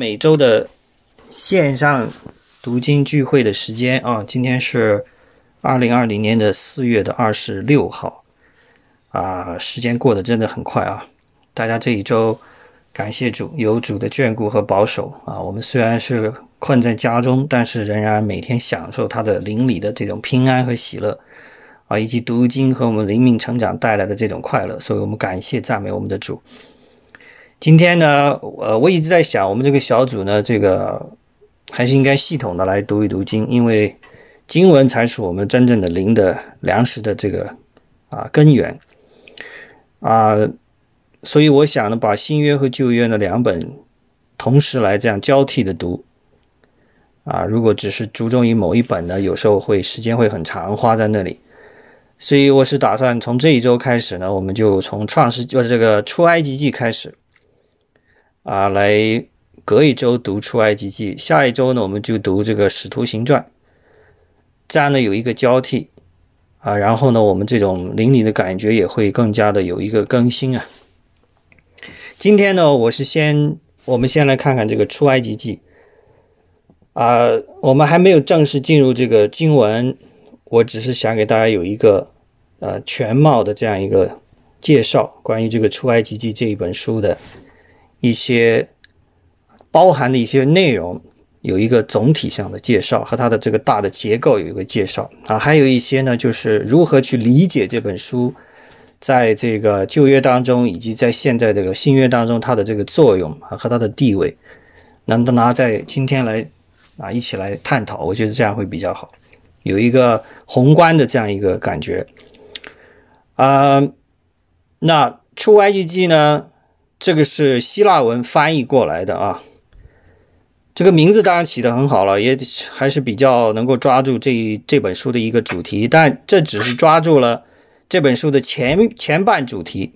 每周的线上读经聚会的时间啊，今天是二零二零年的四月的二十六号啊，时间过得真的很快啊！大家这一周感谢主，有主的眷顾和保守啊。我们虽然是困在家中，但是仍然每天享受他的灵里的这种平安和喜乐啊，以及读经和我们灵命成长带来的这种快乐，所以我们感谢赞美我们的主。今天呢，呃，我一直在想，我们这个小组呢，这个还是应该系统的来读一读经，因为经文才是我们真正的灵的粮食的这个啊根源啊，所以我想呢，把新约和旧约的两本同时来这样交替的读啊，如果只是注重于某一本呢，有时候会时间会很长，花在那里，所以我是打算从这一周开始呢，我们就从创世就是这个出埃及记开始。啊，来隔一周读出埃及记，下一周呢我们就读这个使徒行传，这样呢有一个交替啊，然后呢我们这种灵里的感觉也会更加的有一个更新啊。今天呢我是先，我们先来看看这个出埃及记啊，我们还没有正式进入这个经文，我只是想给大家有一个呃全貌的这样一个介绍，关于这个出埃及记这一本书的。一些包含的一些内容，有一个总体上的介绍和它的这个大的结构有一个介绍啊，还有一些呢，就是如何去理解这本书，在这个旧约当中以及在现在这个新约当中它的这个作用啊和它的地位，能拿在今天来啊一起来探讨，我觉得这样会比较好，有一个宏观的这样一个感觉啊。那出埃及记呢？这个是希腊文翻译过来的啊，这个名字当然起得很好了，也还是比较能够抓住这这本书的一个主题，但这只是抓住了这本书的前前半主题，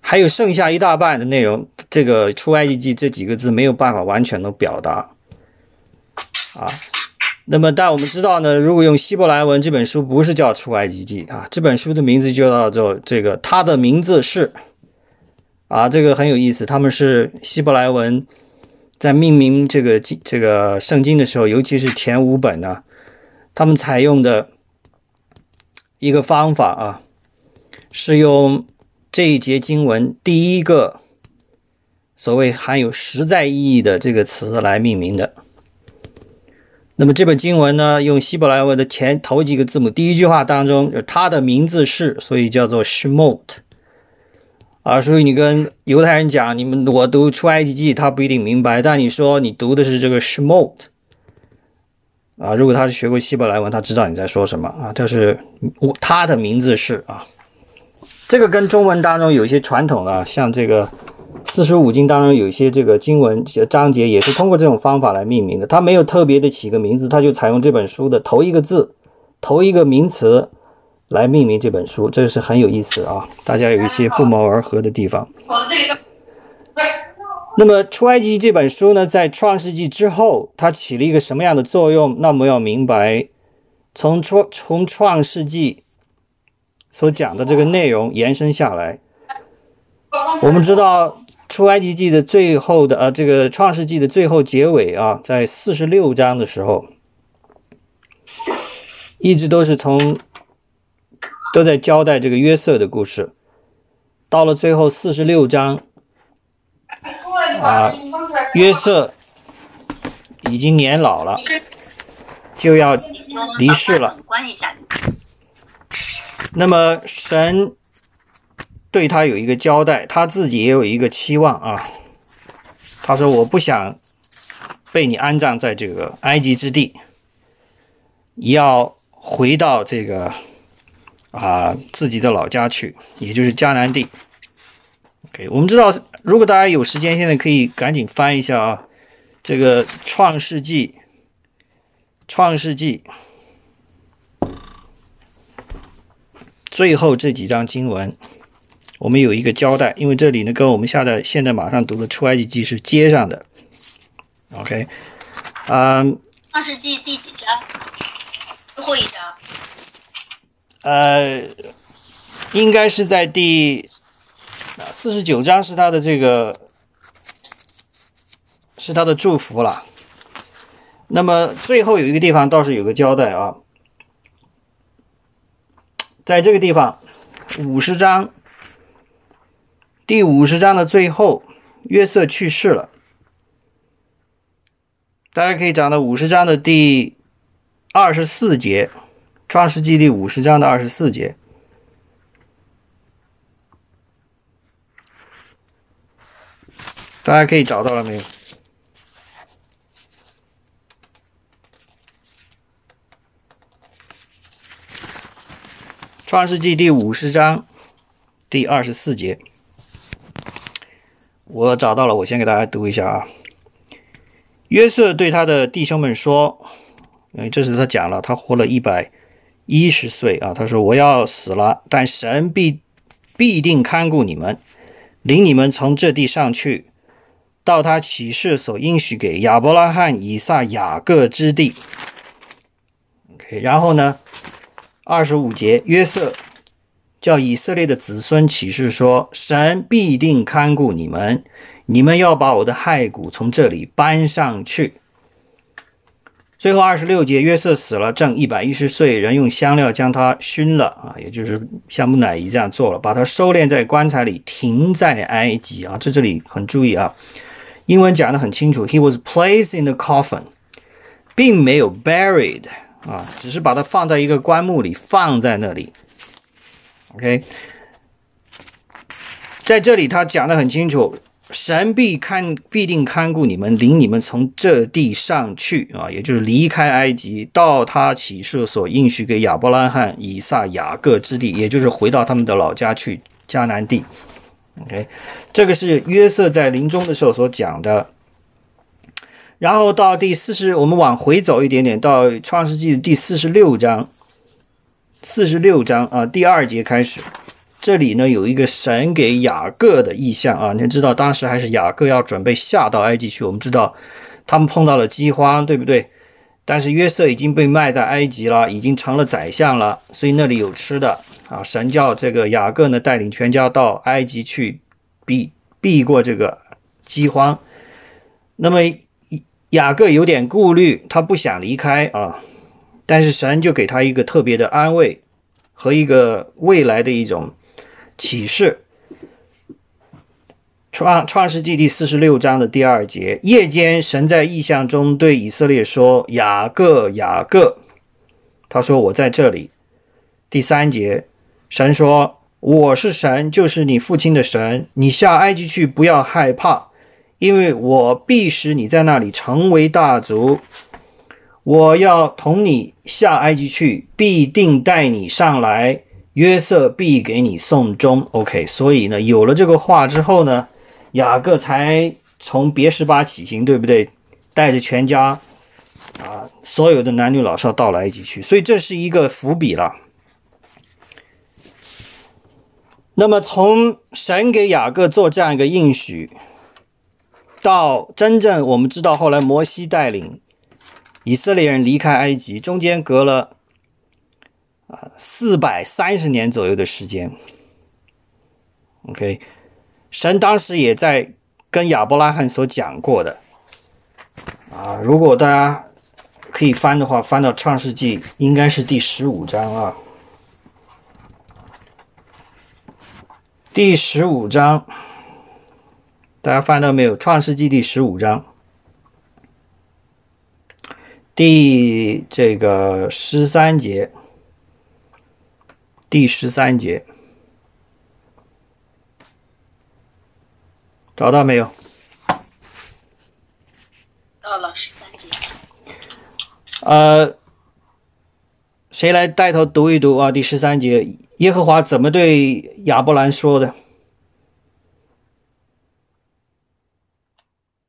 还有剩下一大半的内容，这个出埃及记这几个字没有办法完全的表达啊。那么，但我们知道呢，如果用希伯来文，这本书不是叫出埃及记啊，这本书的名字就叫做这个，它的名字是。啊，这个很有意思。他们是希伯来文，在命名这个这个圣经的时候，尤其是前五本呢，他们采用的一个方法啊，是用这一节经文第一个所谓含有实在意义的这个词来命名的。那么这本经文呢，用希伯来文的前头几个字母，第一句话当中，就它的名字是，所以叫做 Shemot。啊，所以你跟犹太人讲，你们我读出埃及记，他不一定明白。但你说你读的是这个 Shemot，啊，如果他是学过希伯来文，他知道你在说什么啊。就是我他的名字是啊，这个跟中文当中有一些传统啊，像这个四书五经当中有一些这个经文章节也是通过这种方法来命名的。他没有特别的起个名字，他就采用这本书的头一个字，头一个名词。来命名这本书，这个是很有意思啊！大家有一些不谋而合的地方。那么《出埃及记》这本书呢，在创世纪之后，它起了一个什么样的作用？那我们要明白，从创从创世纪所讲的这个内容延伸下来，我们知道《出埃及记》的最后的呃，这个创世纪的最后结尾啊，在四十六章的时候，一直都是从。都在交代这个约瑟的故事，到了最后四十六章，啊，约瑟已经年老了，就要离世了。那么神对他有一个交代，他自己也有一个期望啊。他说：“我不想被你安葬在这个埃及之地，要回到这个。”啊，自己的老家去，也就是迦南地。OK，我们知道，如果大家有时间，现在可以赶紧翻一下啊，这个《创世纪》，《创世纪》最后这几章经文，我们有一个交代，因为这里呢跟我们下在现在马上读的《出埃及记》是接上的。OK，嗯，《创世纪》第几章？最后一章。呃，应该是在第四十九章是他的这个是他的祝福了。那么最后有一个地方倒是有个交代啊，在这个地方五十章第五十章的最后，约瑟去世了。大家可以找到五十章的第二十四节，《创世纪》第五十章的二十四节。大家可以找到了没有？创世纪第五十章第二十四节，我找到了，我先给大家读一下啊。约瑟对他的弟兄们说：“嗯，这是他讲了，他活了一百一十岁啊。他说我要死了，但神必必定看顾你们，领你们从这地上去。”到他启示所应许给亚伯拉罕、以撒、雅各之地。OK，然后呢，二十五节，约瑟叫以色列的子孙启示说：“神必定看顾你们，你们要把我的骸骨从这里搬上去。”最后二十六节，约瑟死了，正一百一十岁，人用香料将他熏了啊，也就是像木乃伊这样做了，把他收敛在棺材里，停在埃及啊。在这里很注意啊。英文讲的很清楚，He was placed in the coffin，并没有 buried 啊，只是把它放在一个棺木里，放在那里。OK，在这里他讲的很清楚，神必看必定看顾你们，领你们从这地上去啊，也就是离开埃及，到他启示所应许给亚伯拉罕、以撒、雅各之地，也就是回到他们的老家去迦南地。OK，这个是约瑟在临终的时候所讲的。然后到第四十，我们往回走一点点，到创世纪的第四十六章，四十六章啊，第二节开始，这里呢有一个神给雅各的意象啊。你知道当时还是雅各要准备下到埃及去，我们知道他们碰到了饥荒，对不对？但是约瑟已经被卖在埃及了，已经成了宰相了，所以那里有吃的。啊，神叫这个雅各呢带领全家到埃及去避避过这个饥荒。那么雅各有点顾虑，他不想离开啊，但是神就给他一个特别的安慰和一个未来的一种启示。创创世纪第四十六章的第二节，夜间神在异象中对以色列说：“雅各，雅各。”他说：“我在这里。”第三节。神说：“我是神，就是你父亲的神。你下埃及去，不要害怕，因为我必使你在那里成为大族。我要同你下埃及去，必定带你上来。约瑟必给你送终。”OK，所以呢，有了这个话之后呢，雅各才从别十巴起行，对不对？带着全家啊，所有的男女老少到了埃及去。所以这是一个伏笔了。那么，从神给雅各做这样一个应许，到真正我们知道后来摩西带领以色列人离开埃及，中间隔了啊四百三十年左右的时间。OK，神当时也在跟亚伯拉罕所讲过的啊，如果大家可以翻的话，翻到创世纪应该是第十五章啊。第十五章，大家翻到没有？创世纪第十五章，第这个十三节，第十三节，找到没有？到了十三节。呃，谁来带头读一读啊？第十三节。耶和华怎么对亚伯兰说的？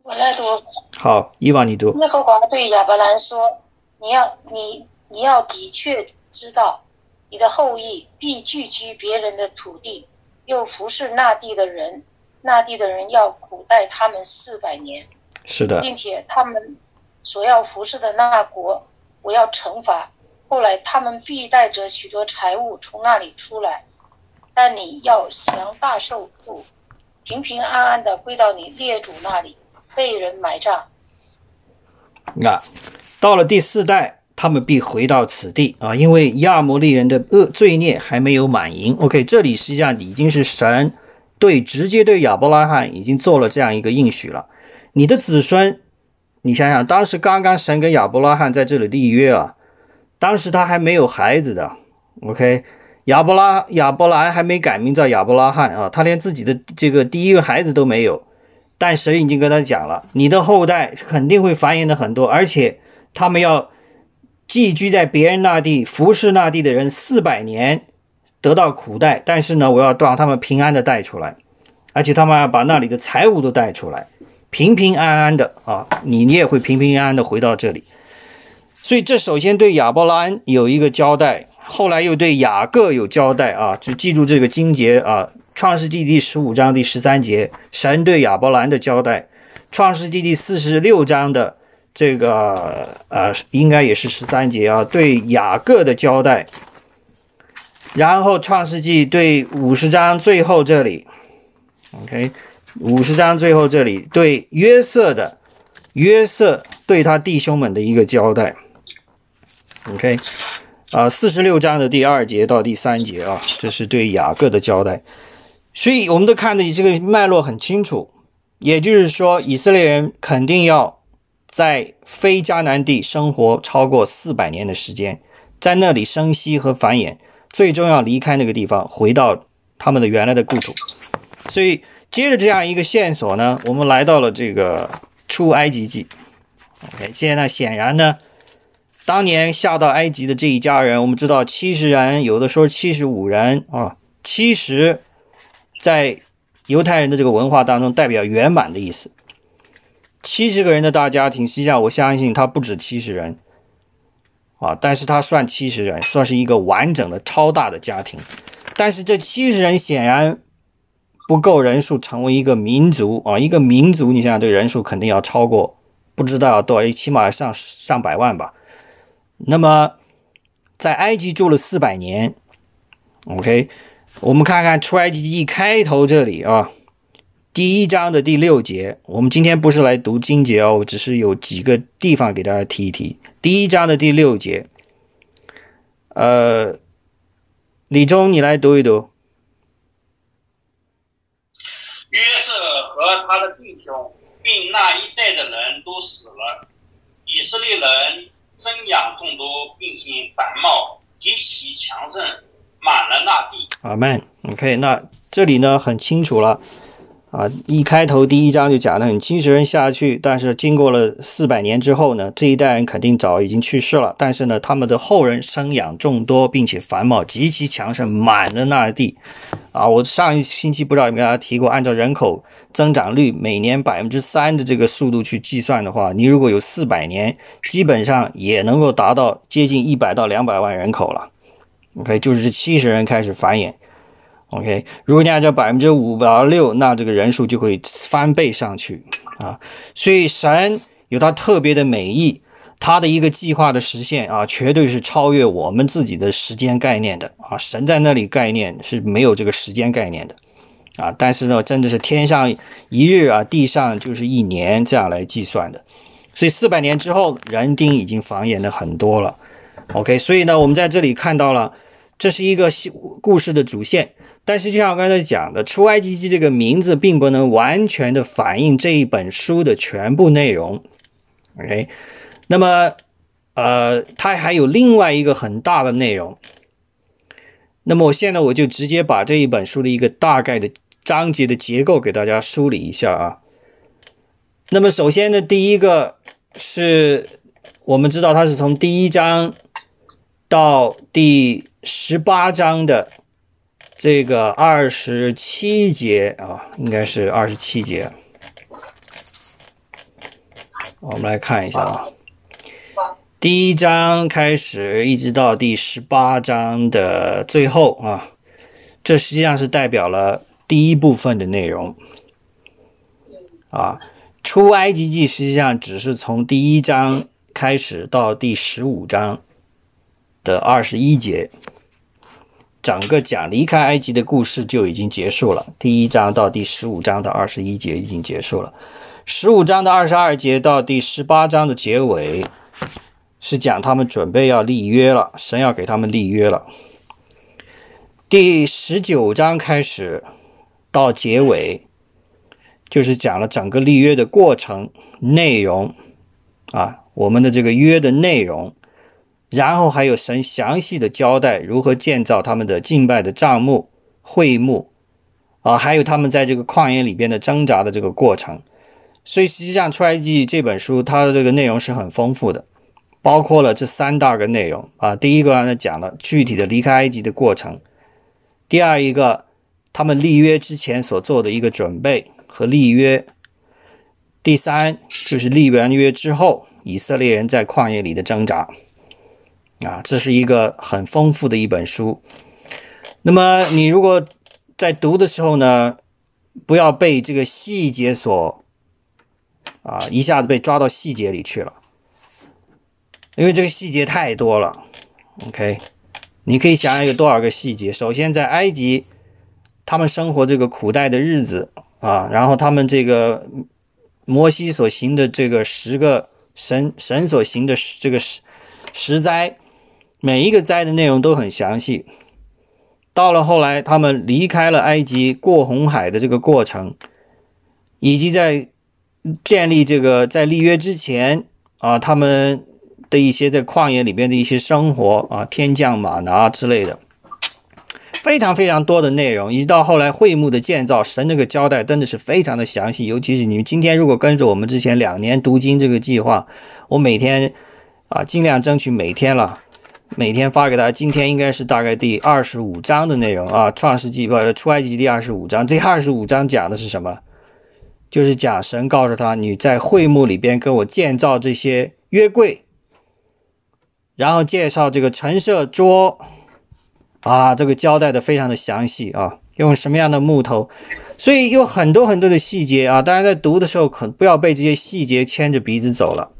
我来读。好，伊娃你读。耶和华对亚伯兰说：“你要你你要的确知道，你的后裔必聚居别人的土地，又服侍那地的人，那地的人要苦待他们四百年。是的，并且他们所要服侍的那国，我要惩罚。”后来他们必带着许多财物从那里出来，但你要降大受苦，平平安安的归到你列祖那里。被人埋葬。啊，到了第四代，他们必回到此地啊，因为亚摩利人的恶罪孽还没有满盈。OK，这里实际上已经是神对直接对亚伯拉罕已经做了这样一个应许了。你的子孙，你想想，当时刚刚神跟亚伯拉罕在这里立约啊，当时他还没有孩子的。OK，亚伯拉亚伯兰还没改名叫亚伯拉罕啊，他连自己的这个第一个孩子都没有。但神已经跟他讲了，你的后代肯定会繁衍的很多，而且他们要寄居在别人那地，服侍那地的人四百年，得到苦待。但是呢，我要让他们平安的带出来，而且他们要把那里的财物都带出来，平平安安的啊，你你也会平平安安的回到这里。所以这首先对亚伯拉罕有一个交代，后来又对雅各有交代啊，就记住这个经节啊。创世纪第十五章第十三节，神对亚伯兰的交代；创世纪第四十六章的这个呃，应该也是十三节啊，对雅各的交代。然后创世纪对五十章最后这里，OK，五十章最后这里对约瑟的约瑟对他弟兄们的一个交代，OK，啊，四十六章的第二节到第三节啊，这是对雅各的交代。所以，我们都看的这个脉络很清楚，也就是说，以色列人肯定要在非迦南地生活超过四百年的时间，在那里生息和繁衍，最终要离开那个地方，回到他们的原来的故土。所以，接着这样一个线索呢，我们来到了这个出埃及记。OK，现在显然呢，当年下到埃及的这一家人，我们知道七十人，有的说七十五人啊，七十。在犹太人的这个文化当中，代表圆满的意思。七十个人的大家庭，实际上我相信他不止七十人啊，但是他算七十人，算是一个完整的超大的家庭。但是这七十人显然不够人数成为一个民族啊，一个民族，你想想这人数肯定要超过，不知道多少，起码上上百万吧。那么在埃及住了四百年，OK。我们看看出埃及记开头这里啊，第一章的第六节。我们今天不是来读经节哦，只是有几个地方给大家提一提。第一章的第六节，呃，李忠，你来读一读。约瑟和他的弟兄，并那一代的人都死了，以色列人生养众多，并且繁茂，极其强盛。满了那地。阿门。OK，那这里呢很清楚了啊，一开头第一章就讲的很七十人下去，但是经过了四百年之后呢，这一代人肯定早已经去世了，但是呢，他们的后人生养众多，并且繁茂极其强盛，满了那地。啊，我上一星期不知道有没有大家提过，按照人口增长率每年百分之三的这个速度去计算的话，你如果有四百年，基本上也能够达到接近一百到两百万人口了。OK，就是七十人开始繁衍。OK，如果你按照百分之五到六，那这个人数就会翻倍上去啊。所以神有他特别的美意，他的一个计划的实现啊，绝对是超越我们自己的时间概念的啊。神在那里概念是没有这个时间概念的啊。但是呢，真的是天上一日啊，地上就是一年这样来计算的。所以四百年之后，人丁已经繁衍的很多了。OK，所以呢，我们在这里看到了。这是一个故事的主线，但是就像我刚才讲的，《出埃及记》这个名字并不能完全的反映这一本书的全部内容。OK，那么，呃，它还有另外一个很大的内容。那么我现在我就直接把这一本书的一个大概的章节的结构给大家梳理一下啊。那么首先呢，第一个是我们知道它是从第一章到第。十八章的这个二十七节啊，应该是二十七节。我们来看一下啊，第一章开始一直到第十八章的最后啊，这实际上是代表了第一部分的内容啊。出埃及记实际上只是从第一章开始到第十五章的二十一节。整个讲离开埃及的故事就已经结束了，第一章到第十五章的二十一节已经结束了。十五章的二十二节到第十八章的结尾，是讲他们准备要立约了，神要给他们立约了。第十九章开始到结尾，就是讲了整个立约的过程内容啊，我们的这个约的内容。然后还有神详细的交代如何建造他们的敬拜的帐幕、会幕，啊，还有他们在这个旷野里边的挣扎的这个过程。所以实际上《出埃及记》这本书它的这个内容是很丰富的，包括了这三大个内容啊。第一个刚才讲了具体的离开埃及的过程，第二一个他们立约之前所做的一个准备和立约，第三就是立完约之后以色列人在旷野里的挣扎。啊，这是一个很丰富的一本书。那么你如果在读的时候呢，不要被这个细节所啊一下子被抓到细节里去了，因为这个细节太多了。OK，你可以想想有多少个细节。首先，在埃及，他们生活这个苦待的日子啊，然后他们这个摩西所行的这个十个神神所行的这个十十灾。每一个灾的内容都很详细。到了后来，他们离开了埃及，过红海的这个过程，以及在建立这个在立约之前啊，他们的一些在旷野里边的一些生活啊，天降马拿之类的，非常非常多的内容。以及到后来会幕的建造，神这个交代真的是非常的详细。尤其是你们今天如果跟着我们之前两年读经这个计划，我每天啊尽量争取每天了。每天发给大家，今天应该是大概第二十五章的内容啊，《创世纪》不，出埃及第二十五章。这二十五章讲的是什么？就是讲神告诉他，你在会幕里边跟我建造这些约柜，然后介绍这个陈设桌啊，这个交代的非常的详细啊，用什么样的木头，所以有很多很多的细节啊。当然，在读的时候可不要被这些细节牵着鼻子走了。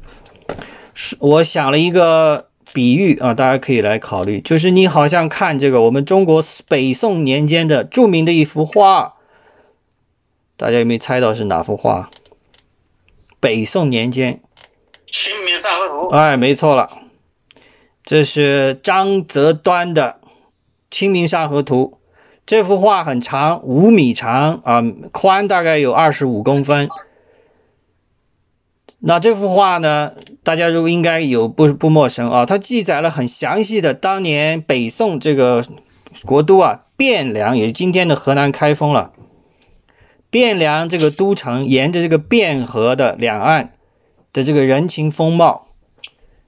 是，我想了一个。比喻啊，大家可以来考虑，就是你好像看这个我们中国北宋年间的著名的一幅画，大家有没有猜到是哪幅画？北宋年间《清明上河图》。哎，没错了，这是张择端的《清明上河图》。这幅画很长，五米长啊，宽大概有二十五公分。那这幅画呢？大家如果应该有不不陌生啊，它记载了很详细的当年北宋这个国都啊汴梁，也是今天的河南开封了。汴梁这个都城沿着这个汴河的两岸的这个人情风貌，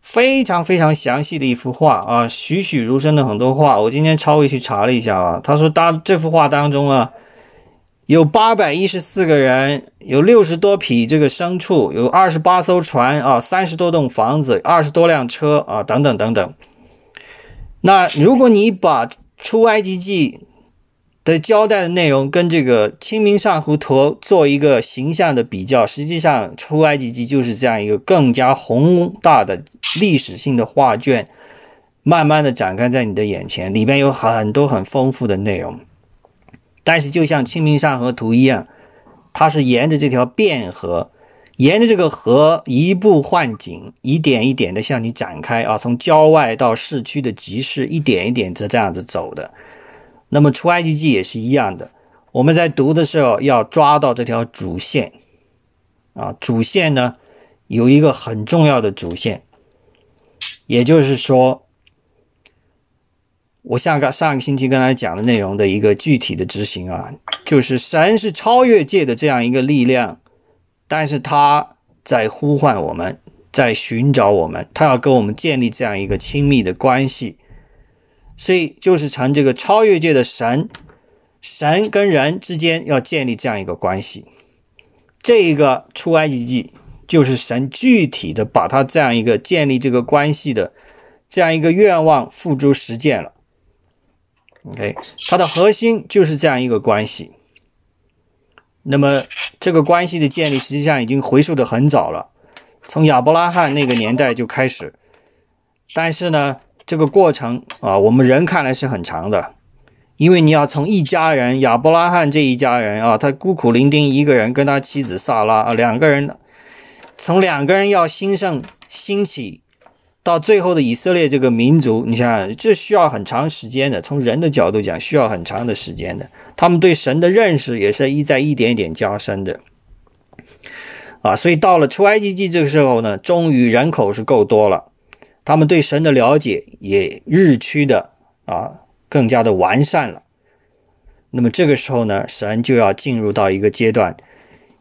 非常非常详细的一幅画啊，栩栩如生的很多画。我今天超回去查了一下啊，他说当这幅画当中啊。有八百一十四个人，有六十多匹这个牲畜，有二十八艘船啊，三十多栋房子，二十多辆车啊，等等等等。那如果你把出埃及记的交代的内容跟这个清明上河图做一个形象的比较，实际上出埃及记就是这样一个更加宏大的历史性的画卷，慢慢的展开在你的眼前，里边有很多很丰富的内容。但是，就像《清明上河图》一样，它是沿着这条汴河，沿着这个河移步换景，一点一点的向你展开啊，从郊外到市区的集市，一点一点的这样子走的。那么，《出埃及记》也是一样的，我们在读的时候要抓到这条主线啊，主线呢有一个很重要的主线，也就是说。我下个上个星期跟大家讲的内容的一个具体的执行啊，就是神是超越界的这样一个力量，但是他在呼唤我们，在寻找我们，他要跟我们建立这样一个亲密的关系，所以就是成这个超越界的神，神跟人之间要建立这样一个关系，这一个出埃及记就是神具体的把他这样一个建立这个关系的这样一个愿望付诸实践了。OK，它的核心就是这样一个关系。那么这个关系的建立，实际上已经回溯的很早了，从亚伯拉罕那个年代就开始。但是呢，这个过程啊，我们人看来是很长的，因为你要从一家人亚伯拉罕这一家人啊，他孤苦伶仃一个人，跟他妻子萨拉啊两个人，从两个人要兴盛兴起，到最后的以色列这个民族，你想想，这需要很长时间的。从人的角度讲，需要很长的时间的。他们对神的认识也是一在一点一点加深的。啊，所以到了出埃及记这个时候呢，终于人口是够多了，他们对神的了解也日趋的啊。更加的完善了，那么这个时候呢，神就要进入到一个阶段，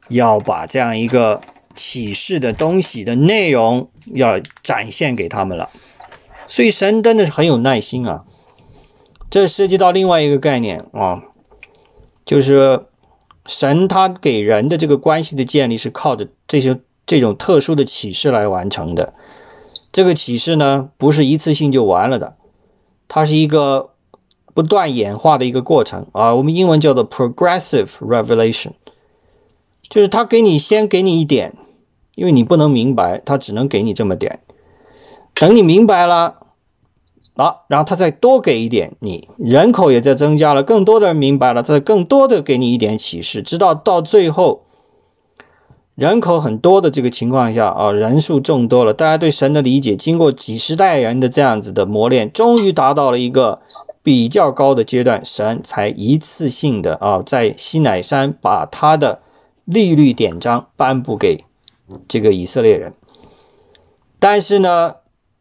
要把这样一个启示的东西的内容要展现给他们了。所以神真的是很有耐心啊。这涉及到另外一个概念啊，就是神他给人的这个关系的建立是靠着这些这种特殊的启示来完成的。这个启示呢，不是一次性就完了的，它是一个。不断演化的一个过程啊，我们英文叫做 progressive revelation，就是他给你先给你一点，因为你不能明白，他只能给你这么点。等你明白了，啊，然后他再多给一点，你人口也在增加了，更多的人明白了，再更多的给你一点启示，直到到最后，人口很多的这个情况下啊，人数众多了，大家对神的理解经过几十代人的这样子的磨练，终于达到了一个。比较高的阶段，神才一次性的啊，在西乃山把他的利率典章颁布给这个以色列人。但是呢，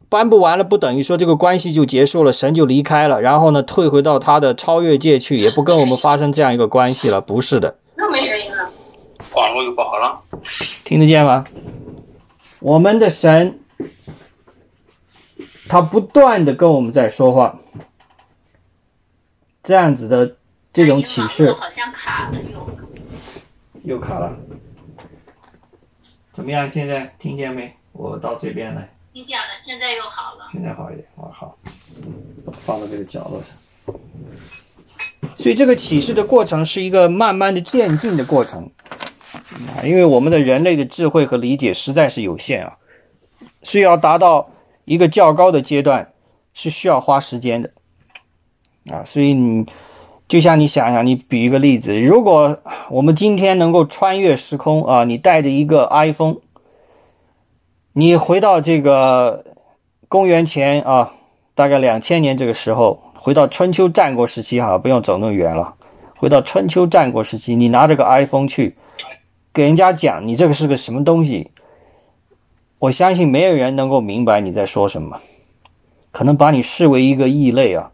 颁布完了不等于说这个关系就结束了，神就离开了，然后呢退回到他的超越界去，也不跟我们发生这样一个关系了，不是的。那没声音了，网络又不好了，听得见吗？我们的神，他不断的跟我们在说话。这样子的这种启示，好像卡了又，又卡了，怎么样？现在听见没？我到这边来，听见了，现在又好了，现在好一点，哦好，放到这个角落上。所以这个启示的过程是一个慢慢的渐进的过程啊，因为我们的人类的智慧和理解实在是有限啊，是要达到一个较高的阶段，是需要花时间的。啊，所以你就像你想想，你比一个例子，如果我们今天能够穿越时空啊，你带着一个 iPhone，你回到这个公元前啊，大概两千年这个时候，回到春秋战国时期哈，不用走那么远了，回到春秋战国时期，你拿着个 iPhone 去给人家讲你这个是个什么东西，我相信没有人能够明白你在说什么，可能把你视为一个异类啊。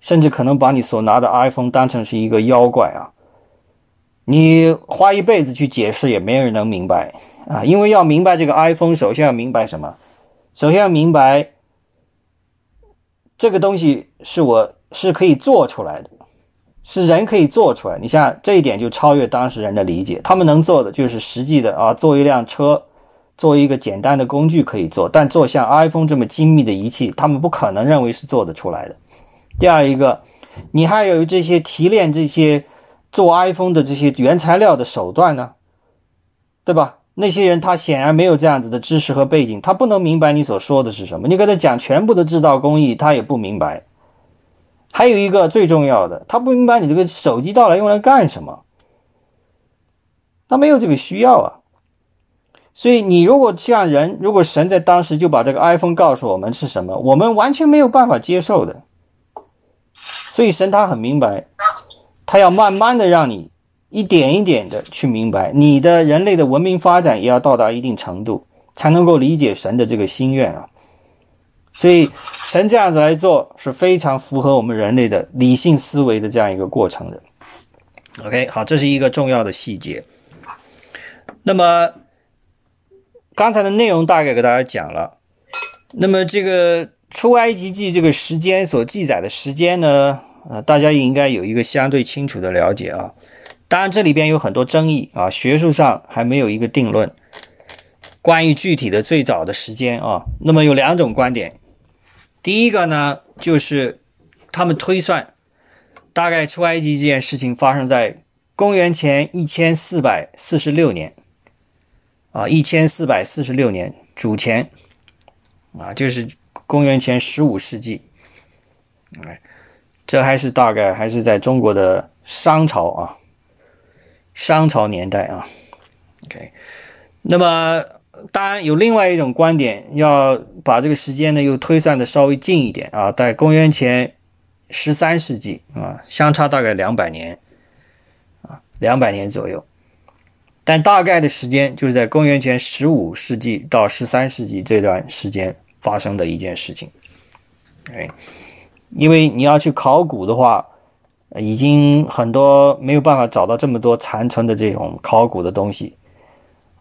甚至可能把你所拿的 iPhone 当成是一个妖怪啊！你花一辈子去解释，也没人能明白啊！因为要明白这个 iPhone，首先要明白什么？首先要明白这个东西是我是可以做出来的，是人可以做出来。你像这一点就超越当事人的理解，他们能做的就是实际的啊，做一辆车，做一个简单的工具可以做，但做像 iPhone 这么精密的仪器，他们不可能认为是做得出来的。第二一个，你还有这些提炼这些做 iPhone 的这些原材料的手段呢，对吧？那些人他显然没有这样子的知识和背景，他不能明白你所说的是什么。你跟他讲全部的制造工艺，他也不明白。还有一个最重要的，他不明白你这个手机到底用来干什么，他没有这个需要啊。所以你如果像人，如果神在当时就把这个 iPhone 告诉我们是什么，我们完全没有办法接受的。所以神他很明白，他要慢慢的让你一点一点的去明白，你的人类的文明发展也要到达一定程度，才能够理解神的这个心愿啊。所以神这样子来做是非常符合我们人类的理性思维的这样一个过程的。OK，好，这是一个重要的细节。那么刚才的内容大概给大家讲了，那么这个。出埃及记这个时间所记载的时间呢，呃，大家也应该有一个相对清楚的了解啊。当然，这里边有很多争议啊，学术上还没有一个定论。关于具体的最早的时间啊，那么有两种观点。第一个呢，就是他们推算，大概出埃及这件事情发生在公元前一千四百四十六年啊，一千四百四十六年主前啊，就是。公元前十五世纪，哎，这还是大概还是在中国的商朝啊，商朝年代啊。OK，那么当然有另外一种观点，要把这个时间呢又推算的稍微近一点啊，在公元前十三世纪啊，相差大概两百年啊，两百年左右。但大概的时间就是在公元前十五世纪到十三世纪这段时间发生的一件事情。哎，因为你要去考古的话，已经很多没有办法找到这么多残存的这种考古的东西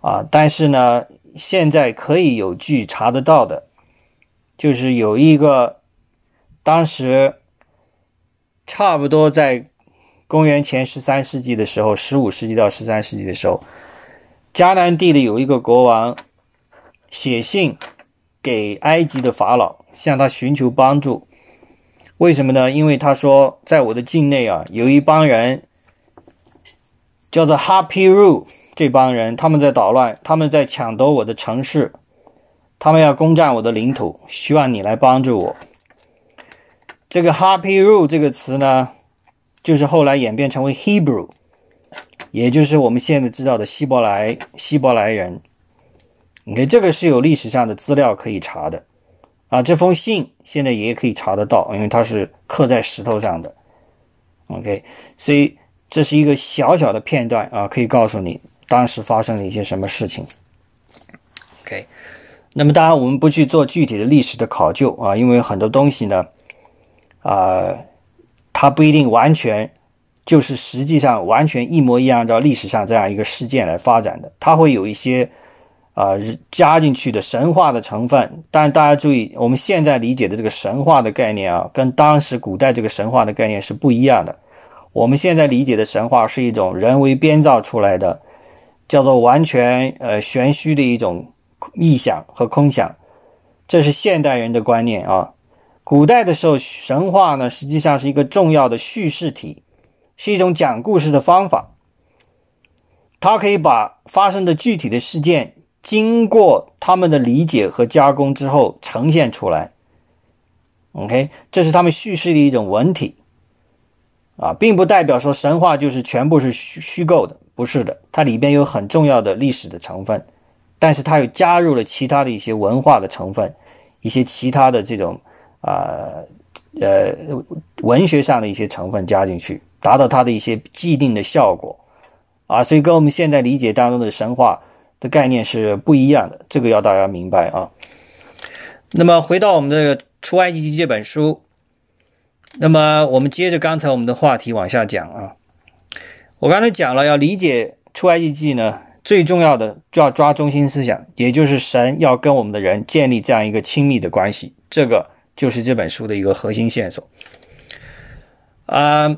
啊。但是呢，现在可以有据查得到的，就是有一个当时差不多在。公元前十三世纪的时候，十五世纪到十三世纪的时候，迦南地的有一个国王写信给埃及的法老，向他寻求帮助。为什么呢？因为他说，在我的境内啊，有一帮人叫做哈皮鲁，这帮人他们在捣乱，他们在抢夺我的城市，他们要攻占我的领土，希望你来帮助我。这个哈皮鲁这个词呢？就是后来演变成为 Hebrew，也就是我们现在知道的希伯来希伯来人。你看，这个是有历史上的资料可以查的啊。这封信现在也可以查得到，因为它是刻在石头上的。OK，所以这是一个小小的片段啊，可以告诉你当时发生了一些什么事情。OK，那么当然我们不去做具体的历史的考究啊，因为很多东西呢，啊。它不一定完全就是实际上完全一模一样，按照历史上这样一个事件来发展的。它会有一些啊加进去的神话的成分。但大家注意，我们现在理解的这个神话的概念啊，跟当时古代这个神话的概念是不一样的。我们现在理解的神话是一种人为编造出来的，叫做完全呃玄虚的一种臆想和空想，这是现代人的观念啊。古代的时候，神话呢实际上是一个重要的叙事体，是一种讲故事的方法。它可以把发生的具体的事件，经过他们的理解和加工之后呈现出来。OK，这是他们叙事的一种文体啊，并不代表说神话就是全部是虚虚构的，不是的，它里边有很重要的历史的成分，但是它又加入了其他的一些文化的成分，一些其他的这种。啊，呃，文学上的一些成分加进去，达到它的一些既定的效果，啊，所以跟我们现在理解当中的神话的概念是不一样的，这个要大家明白啊。那么回到我们的《出埃及记》这本书，那么我们接着刚才我们的话题往下讲啊。我刚才讲了，要理解《出埃及记》呢，最重要的就要抓中心思想，也就是神要跟我们的人建立这样一个亲密的关系，这个。就是这本书的一个核心线索啊，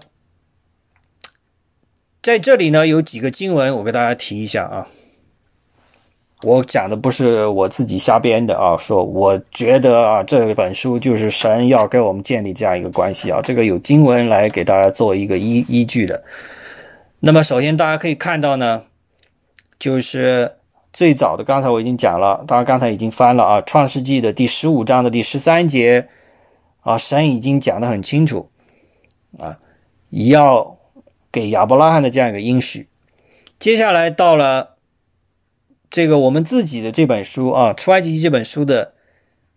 在这里呢有几个经文，我给大家提一下啊。我讲的不是我自己瞎编的啊，说我觉得啊这本书就是神要给我们建立这样一个关系啊，这个有经文来给大家做一个依依据的。那么首先大家可以看到呢，就是。最早的，刚才我已经讲了，大家刚才已经翻了啊，《创世纪》的第十五章的第十三节啊，神已经讲得很清楚啊，要给亚伯拉罕的这样一个应许。接下来到了这个我们自己的这本书啊，《出埃及记》这本书的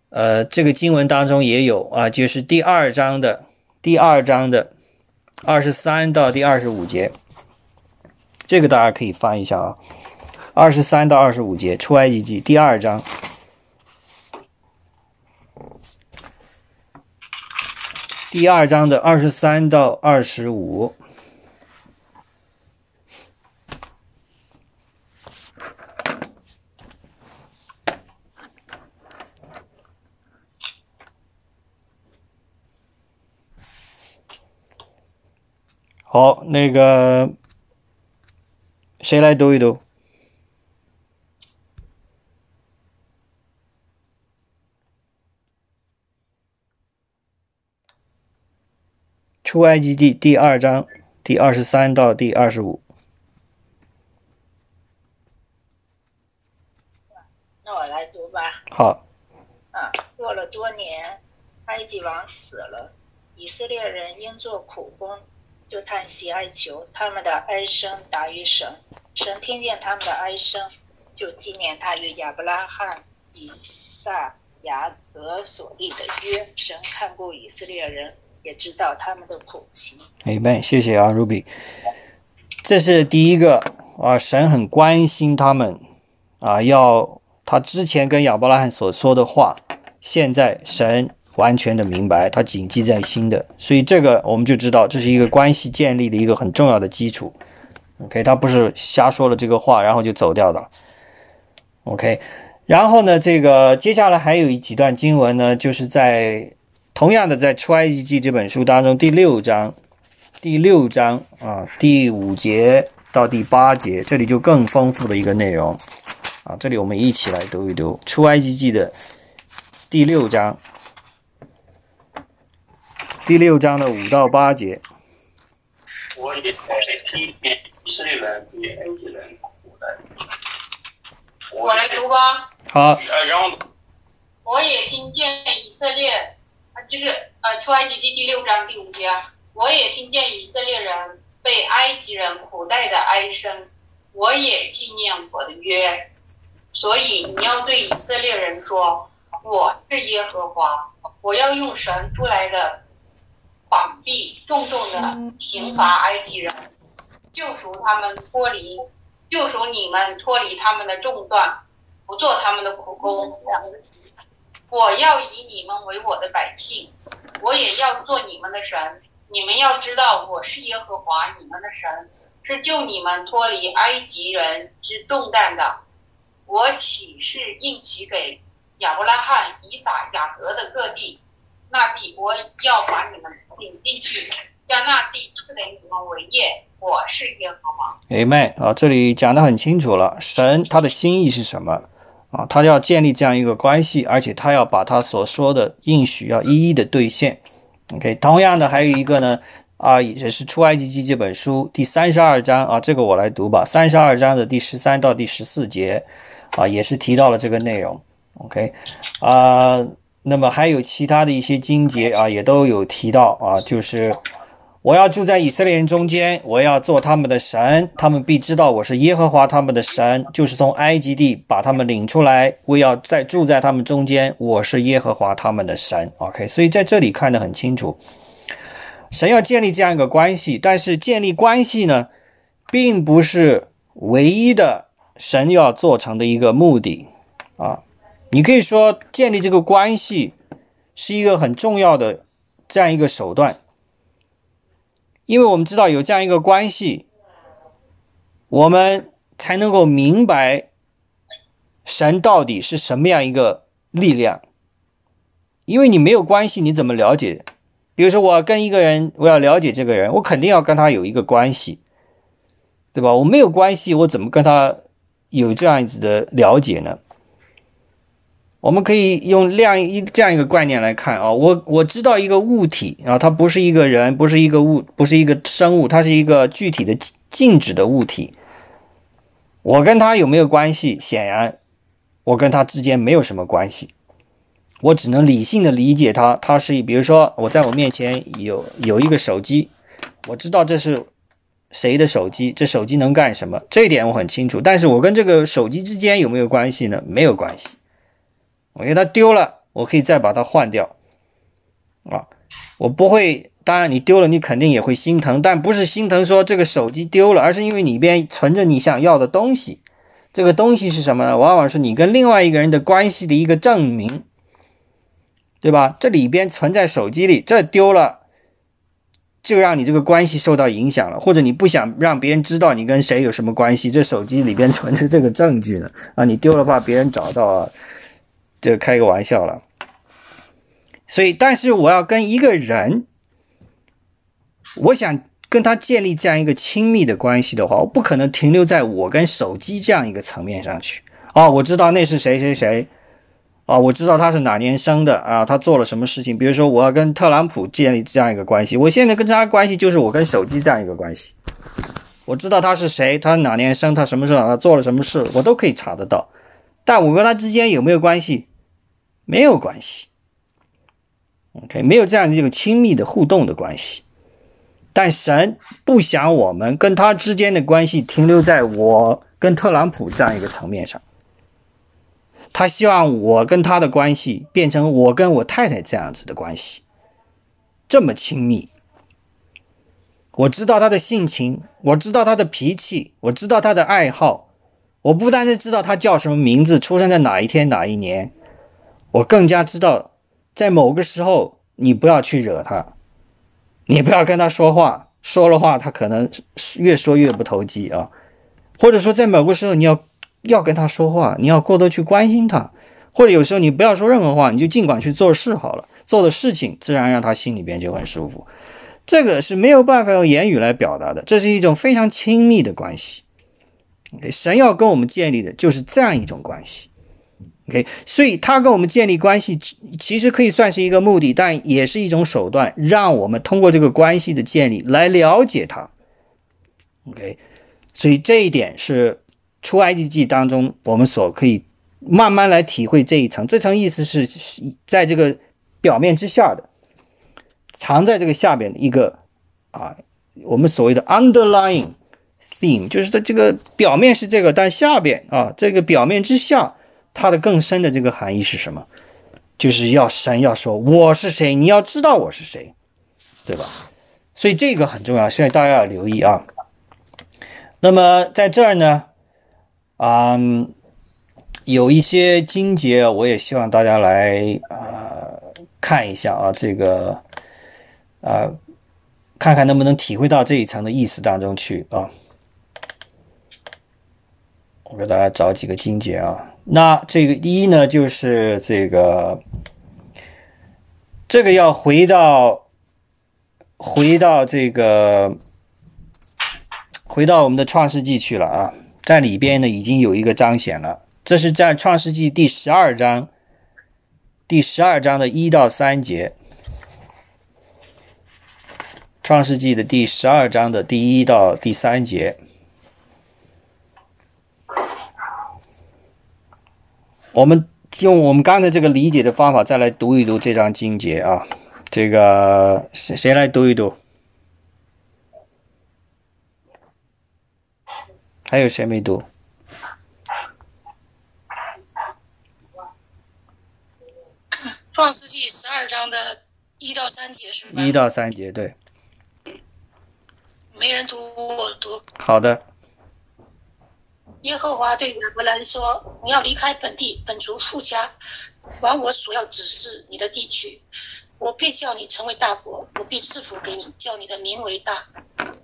呃这个经文当中也有啊，就是第二章的第二章的二十三到第二十五节，这个大家可以翻一下啊。二十三到二十五节，出埃及记第二章，第二章的二十三到二十五。好，那个谁来读一读？出埃及记第二章第二十三到第二十五。那我来读吧。好。啊，过了多年，埃及王死了，以色列人因做苦工，就叹息哀求，他们的哀声达于神，神听见他们的哀声，就纪念他与亚伯拉罕、以撒、雅各所立的约。神看顾以色列人，也知道他们的苦情。明白，谢谢啊，Ruby。这是第一个啊，神很关心他们啊，要他之前跟亚伯拉罕所说的话，现在神完全的明白，他谨记在心的，所以这个我们就知道这是一个关系建立的一个很重要的基础。OK，他不是瞎说了这个话，然后就走掉的。OK，然后呢，这个接下来还有一几段经文呢，就是在同样的在出埃及记这本书当中第六章。第六章啊，第五节到第八节，这里就更丰富的一个内容啊。这里我们一起来读一读《出埃及记》的第六章，第六章的五到八节。我也听见以色列人比埃及人苦难。我来读吧。好，呃，然后我也听见以色列，啊，就是呃，出埃及记第六章第五节啊。我也听见以色列人被埃及人苦待的哀声，我也纪念我的约，所以你要对以色列人说：“我是耶和华，我要用神出来的膀臂重重的刑罚埃及人，救赎他们脱离，救赎你们脱离他们的重担，不做他们的苦工。我要以你们为我的百姓，我也要做你们的神。”你们要知道，我是耶和华你们的神，是救你们脱离埃及人之重担的。我岂是应许给亚伯拉罕、以撒、雅各的各地？那地我要把你们领进去，将那地赐给你们为业。我是耶和华。哎妹啊，这里讲的很清楚了，神他的心意是什么啊？他要建立这样一个关系，而且他要把他所说的应许要一一的兑现。OK，同样的还有一个呢，啊，也是出埃及记这本书第三十二章啊，这个我来读吧。三十二章的第十三到第十四节，啊，也是提到了这个内容。OK，啊，那么还有其他的一些经节啊，也都有提到啊，就是。我要住在以色列人中间，我要做他们的神，他们必知道我是耶和华他们的神，就是从埃及地把他们领出来，我要再住在他们中间，我是耶和华他们的神。OK，所以在这里看得很清楚，神要建立这样一个关系，但是建立关系呢，并不是唯一的神要做成的一个目的啊。你可以说建立这个关系是一个很重要的这样一个手段。因为我们知道有这样一个关系，我们才能够明白神到底是什么样一个力量。因为你没有关系，你怎么了解？比如说，我跟一个人，我要了解这个人，我肯定要跟他有一个关系，对吧？我没有关系，我怎么跟他有这样子的了解呢？我们可以用量一这样一个概念来看啊，我我知道一个物体啊，它不是一个人，不是一个物，不是一个生物，它是一个具体的静止的物体。我跟它有没有关系？显然，我跟它之间没有什么关系。我只能理性的理解它，它是比如说我在我面前有有一个手机，我知道这是谁的手机，这手机能干什么，这一点我很清楚。但是我跟这个手机之间有没有关系呢？没有关系。我觉得它丢了，我可以再把它换掉，啊，我不会。当然，你丢了，你肯定也会心疼，但不是心疼说这个手机丢了，而是因为里边存着你想要的东西。这个东西是什么呢？往往是你跟另外一个人的关系的一个证明，对吧？这里边存在手机里，这丢了，就让你这个关系受到影响了，或者你不想让别人知道你跟谁有什么关系，这手机里边存着这个证据呢？啊，你丢了怕别人找到啊。这开个玩笑了，所以，但是我要跟一个人，我想跟他建立这样一个亲密的关系的话，我不可能停留在我跟手机这样一个层面上去。哦，我知道那是谁谁谁，哦，我知道他是哪年生的啊，他做了什么事情。比如说，我要跟特朗普建立这样一个关系，我现在跟他关系就是我跟手机这样一个关系。我知道他是谁，他哪年生，他什么时候他做了什么事，我都可以查得到。但我跟他之间有没有关系？没有关系，OK，没有这样一个亲密的互动的关系。但神不想我们跟他之间的关系停留在我跟特朗普这样一个层面上，他希望我跟他的关系变成我跟我太太这样子的关系，这么亲密。我知道他的性情，我知道他的脾气，我知道他的爱好，我不单是知道他叫什么名字，出生在哪一天哪一年，我更加知道，在某个时候你不要去惹他。你不要跟他说话，说了话他可能越说越不投机啊，或者说在某个时候你要要跟他说话，你要过多去关心他，或者有时候你不要说任何话，你就尽管去做事好了，做的事情自然让他心里边就很舒服，这个是没有办法用言语来表达的，这是一种非常亲密的关系，神要跟我们建立的就是这样一种关系。OK，所以他跟我们建立关系，其实可以算是一个目的，但也是一种手段，让我们通过这个关系的建立来了解他。OK，所以这一点是出埃及记当中我们所可以慢慢来体会这一层。这层意思是在这个表面之下的，藏在这个下边的一个啊，我们所谓的 underlying theme，就是它这个表面是这个，但下边啊，这个表面之下。它的更深的这个含义是什么？就是要神要说我是谁，你要知道我是谁，对吧？所以这个很重要，所以大家要留意啊。那么在这儿呢，啊，有一些经节，我也希望大家来啊看一下啊，这个啊，看看能不能体会到这一层的意思当中去啊。我给大家找几个经节啊。那这个一呢，就是这个，这个要回到，回到这个，回到我们的创世纪去了啊，在里边呢已经有一个彰显了，这是在创世纪第十二章，第十二章的一到三节，创世纪的第十二章的第一到第三节。我们用我们刚才这个理解的方法，再来读一读这张经节啊。这个谁谁来读一读？还有谁没读？创世纪十二章的一到三节是吧？一到三节，对。没人读，我读。好的。耶和华对亚伯兰说：“你要离开本地、本族、富家，往我所要指示你的地区。我必叫你成为大国，我必赐福给你，叫你的名为大。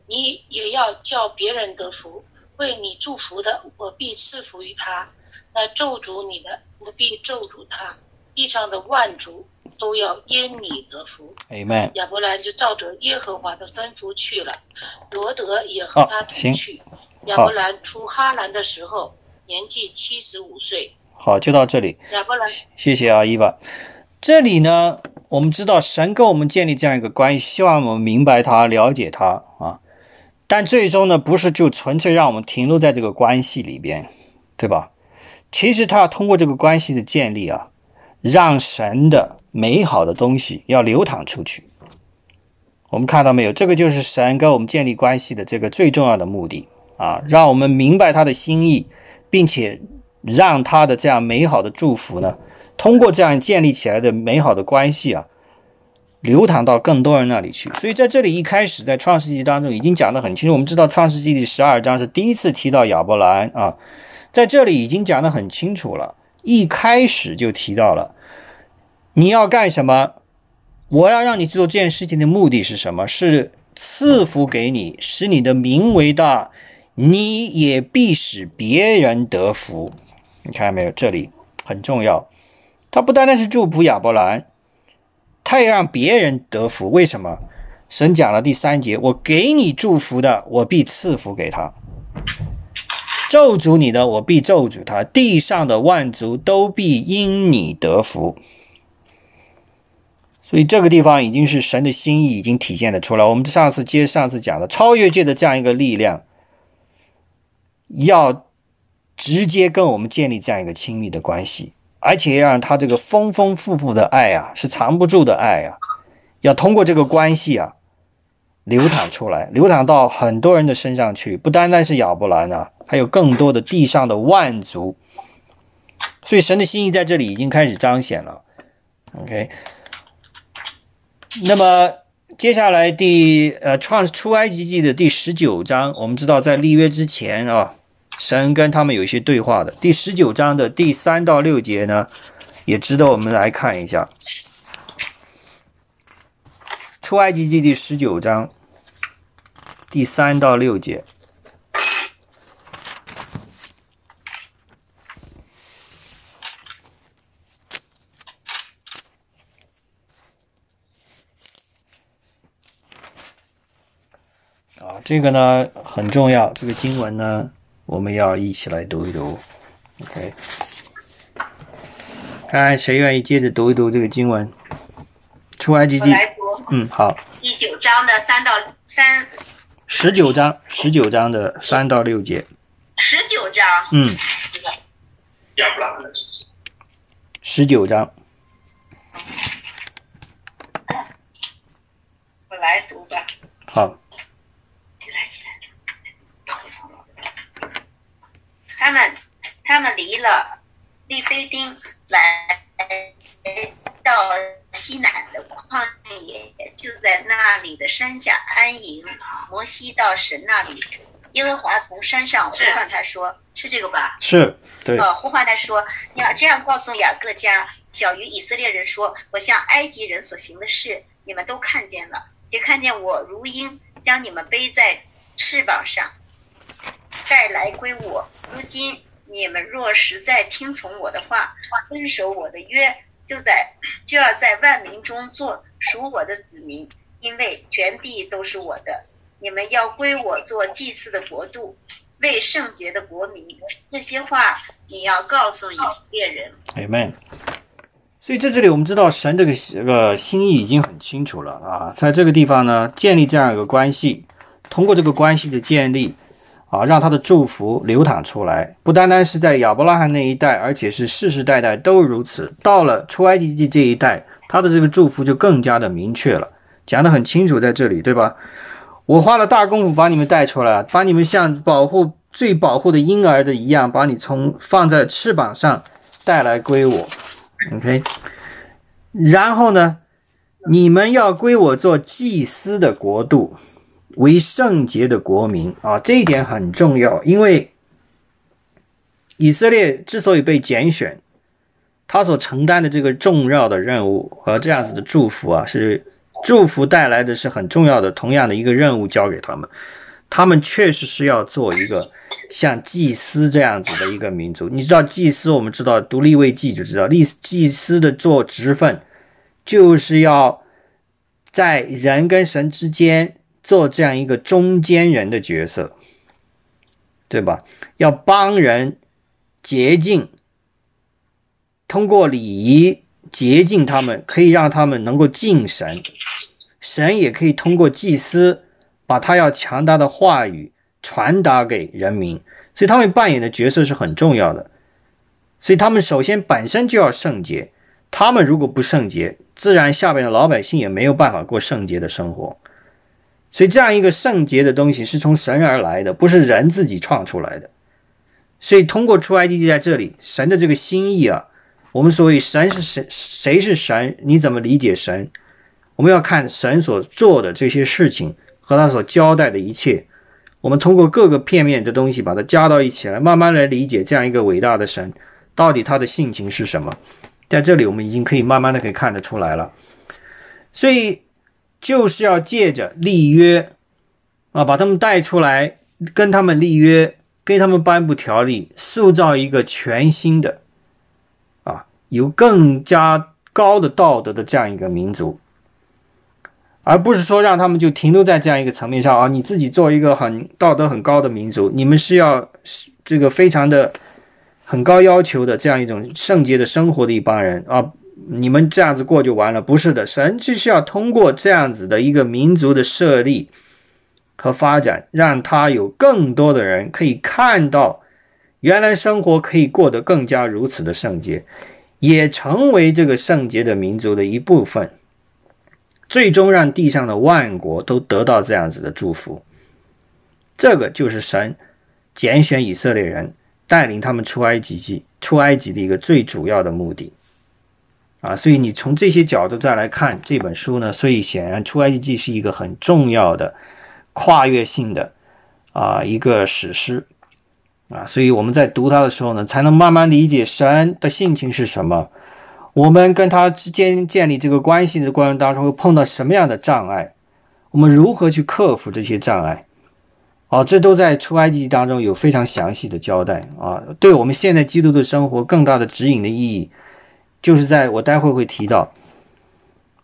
你也要叫别人得福。为你祝福的，我必赐福于他；那咒诅你的，我必咒诅他。地上的万族都要因你得福。”亚伯兰就照着耶和华的吩咐去了，罗德也和他同去。亚伯兰出哈兰的时候，年纪七十五岁。好，就到这里。亚伯兰，谢谢啊，伊娃。这里呢，我们知道神跟我们建立这样一个关系，希望我们明白他、了解他啊。但最终呢，不是就纯粹让我们停留在这个关系里边，对吧？其实他要通过这个关系的建立啊，让神的美好的东西要流淌出去。我们看到没有？这个就是神跟我们建立关系的这个最重要的目的。啊，让我们明白他的心意，并且让他的这样美好的祝福呢，通过这样建立起来的美好的关系啊，流淌到更多人那里去。所以在这里一开始在创世纪当中已经讲得很清楚。我们知道创世纪第十二章是第一次提到亚伯兰啊，在这里已经讲得很清楚了，一开始就提到了你要干什么，我要让你去做这件事情的目的是什么？是赐福给你，使你的名为大。你也必使别人得福，你看到没有？这里很重要。他不单单是祝福亚伯兰，他也让别人得福。为什么？神讲了第三节：“我给你祝福的，我必赐福给他；咒诅你的，我必咒诅他。地上的万族都必因你得福。”所以这个地方已经是神的心意已经体现的出来。我们上次接上次讲的超越界的这样一个力量。要直接跟我们建立这样一个亲密的关系，而且要让他这个丰丰富富的爱啊，是藏不住的爱啊，要通过这个关系啊，流淌出来，流淌到很多人的身上去，不单单是亚伯兰啊，还有更多的地上的万族。所以神的心意在这里已经开始彰显了。OK，那么接下来第呃创出埃及记的第十九章，我们知道在立约之前啊，神跟他们有一些对话的。第十九章的第三到六节呢，也值得我们来看一下。出埃及记第十九章第三到六节。啊，这个呢很重要。这个经文呢，我们要一起来读一读。OK，看看谁愿意接着读一读这个经文。出埃及记，嗯，好。第九章的三到三。十九章，十九章的三到六节。十九章。嗯。十九章。我来读吧。好。他们，他们离了利菲丁，来到西南的旷野，就在那里的山下安营。摩西到神那里，耶和华从山上呼唤他说：“是这个吧？”“是，对。”“呃，呼唤他说，你要这样告诉雅各家小于以色列人说：我向埃及人所行的事，你们都看见了，也看见我如鹰将你们背在翅膀上。”带来归我。如今你们若实在听从我的话，遵守我的约，就在就要在万民中做属我的子民，因为全地都是我的。你们要归我做祭祀的国度，为圣洁的国民。这些话你要告诉以色列人。Amen。所以在这里，我们知道神这个这个心意已经很清楚了啊，在这个地方呢，建立这样一个关系，通过这个关系的建立。啊，让他的祝福流淌出来，不单单是在亚伯拉罕那一代，而且是世世代代都如此。到了出埃及记这一代，他的这个祝福就更加的明确了，讲得很清楚，在这里，对吧？我花了大功夫把你们带出来，把你们像保护最保护的婴儿的一样，把你从放在翅膀上带来归我，OK。然后呢，你们要归我做祭司的国度。为圣洁的国民啊，这一点很重要。因为以色列之所以被拣选，他所承担的这个重要的任务和这样子的祝福啊，是祝福带来的是很重要的，同样的一个任务交给他们。他们确实是要做一个像祭司这样子的一个民族。你知道祭司，我们知道独立位记就知道，立祭司的做职分就是要在人跟神之间。做这样一个中间人的角色，对吧？要帮人洁净，通过礼仪洁净他们，可以让他们能够敬神。神也可以通过祭司，把他要强大的话语传达给人民。所以他们扮演的角色是很重要的。所以他们首先本身就要圣洁。他们如果不圣洁，自然下边的老百姓也没有办法过圣洁的生活。所以，这样一个圣洁的东西是从神而来的，不是人自己创出来的。所以，通过出埃及记在这里，神的这个心意啊，我们所谓神是谁，谁是神？你怎么理解神？我们要看神所做的这些事情和他所交代的一切。我们通过各个片面的东西把它加到一起来，慢慢来理解这样一个伟大的神到底他的性情是什么。在这里，我们已经可以慢慢的可以看得出来了。所以。就是要借着立约啊，把他们带出来，跟他们立约，给他们颁布条例，塑造一个全新的啊，有更加高的道德的这样一个民族，而不是说让他们就停留在这样一个层面上啊。你自己做一个很道德很高的民族，你们是要这个非常的很高要求的这样一种圣洁的生活的一帮人啊。你们这样子过就完了？不是的，神就是要通过这样子的一个民族的设立和发展，让他有更多的人可以看到，原来生活可以过得更加如此的圣洁，也成为这个圣洁的民族的一部分。最终让地上的万国都得到这样子的祝福。这个就是神拣选以色列人，带领他们出埃及记、出埃及的一个最主要的目的。啊，所以你从这些角度再来看这本书呢，所以显然出埃及记是一个很重要的跨越性的啊一个史诗。啊，所以我们在读它的时候呢，才能慢慢理解神的性情是什么，我们跟他之间建立这个关系的过程当中会碰到什么样的障碍，我们如何去克服这些障碍，哦，这都在出埃及记当中有非常详细的交代。啊，对我们现在基督的生活更大的指引的意义。就是在我待会会提到，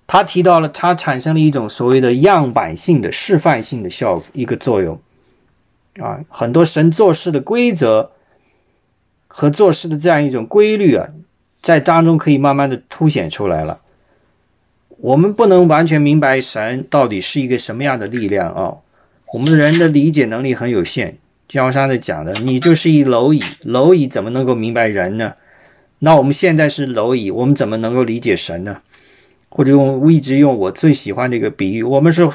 他提到了，他产生了一种所谓的样板性的示范性的效一个作用，啊，很多神做事的规则和做事的这样一种规律啊，在当中可以慢慢的凸显出来了。我们不能完全明白神到底是一个什么样的力量啊，我们人的理解能力很有限。就像刚才讲的，你就是一蝼蚁，蝼蚁怎么能够明白人呢？那我们现在是蝼蚁，我们怎么能够理解神呢？或者用我一直用我最喜欢的一个比喻，我们是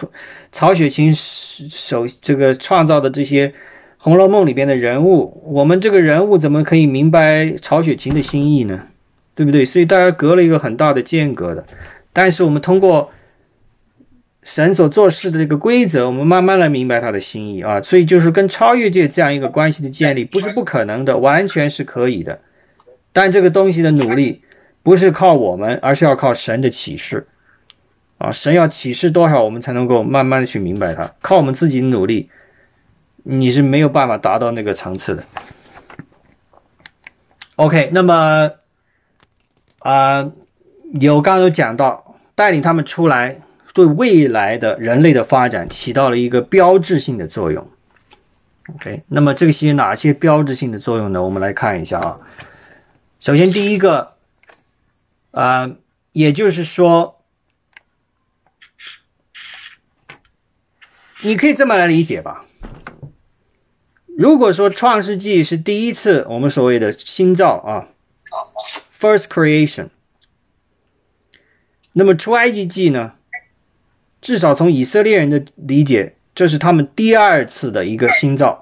曹雪芹手这个创造的这些《红楼梦》里边的人物，我们这个人物怎么可以明白曹雪芹的心意呢？对不对？所以大家隔了一个很大的间隔的。但是我们通过神所做事的这个规则，我们慢慢来明白他的心意啊。所以就是跟超越界这样一个关系的建立，不是不可能的，完全是可以的。但这个东西的努力不是靠我们，而是要靠神的启示啊！神要启示多少，我们才能够慢慢的去明白它。靠我们自己的努力，你是没有办法达到那个层次的。OK，那么啊，有刚刚有讲到，带领他们出来，对未来的人类的发展起到了一个标志性的作用。OK，那么这些哪些标志性的作用呢？我们来看一下啊。首先，第一个，啊，也就是说，你可以这么来理解吧。如果说《创世纪》是第一次我们所谓的新造啊，first creation，那么《出埃及记》呢，至少从以色列人的理解，这是他们第二次的一个新造。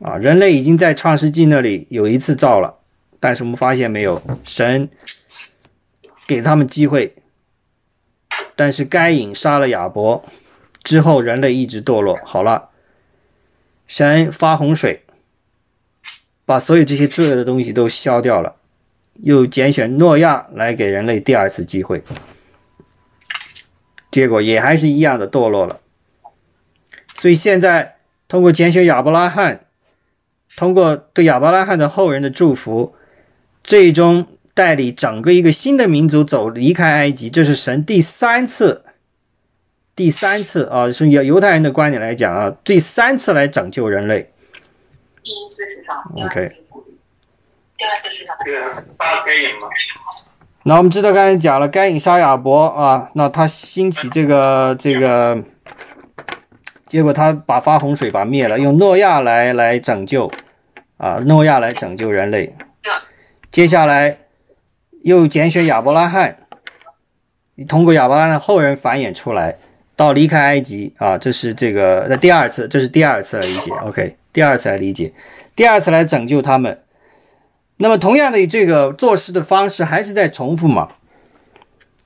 啊，人类已经在创世纪那里有一次造了，但是我们发现没有神给他们机会，但是该隐杀了亚伯之后，人类一直堕落。好了，神发洪水，把所有这些罪恶的东西都消掉了，又拣选诺亚来给人类第二次机会，结果也还是一样的堕落了。所以现在通过拣选亚伯拉罕。通过对亚伯拉罕的后人的祝福，最终带领整个一个新的民族走离开埃及，这是神第三次，第三次啊，从犹犹太人的观点来讲啊，第三次来拯救人类。第一次是啥？OK。第二次是啥？第二次杀该隐嘛。那我们知道刚才讲了该隐杀亚伯啊，那他兴起这个这个，结果他把发洪水把灭了，用诺亚来来拯救。啊，诺亚来拯救人类。接下来又拣选亚伯拉罕，通过亚伯拉罕的后人繁衍出来，到离开埃及啊，这是这个那第二次，这是第二次来理解。OK，第二次来理解，第二次来拯救他们。那么同样的这个做事的方式还是在重复嘛？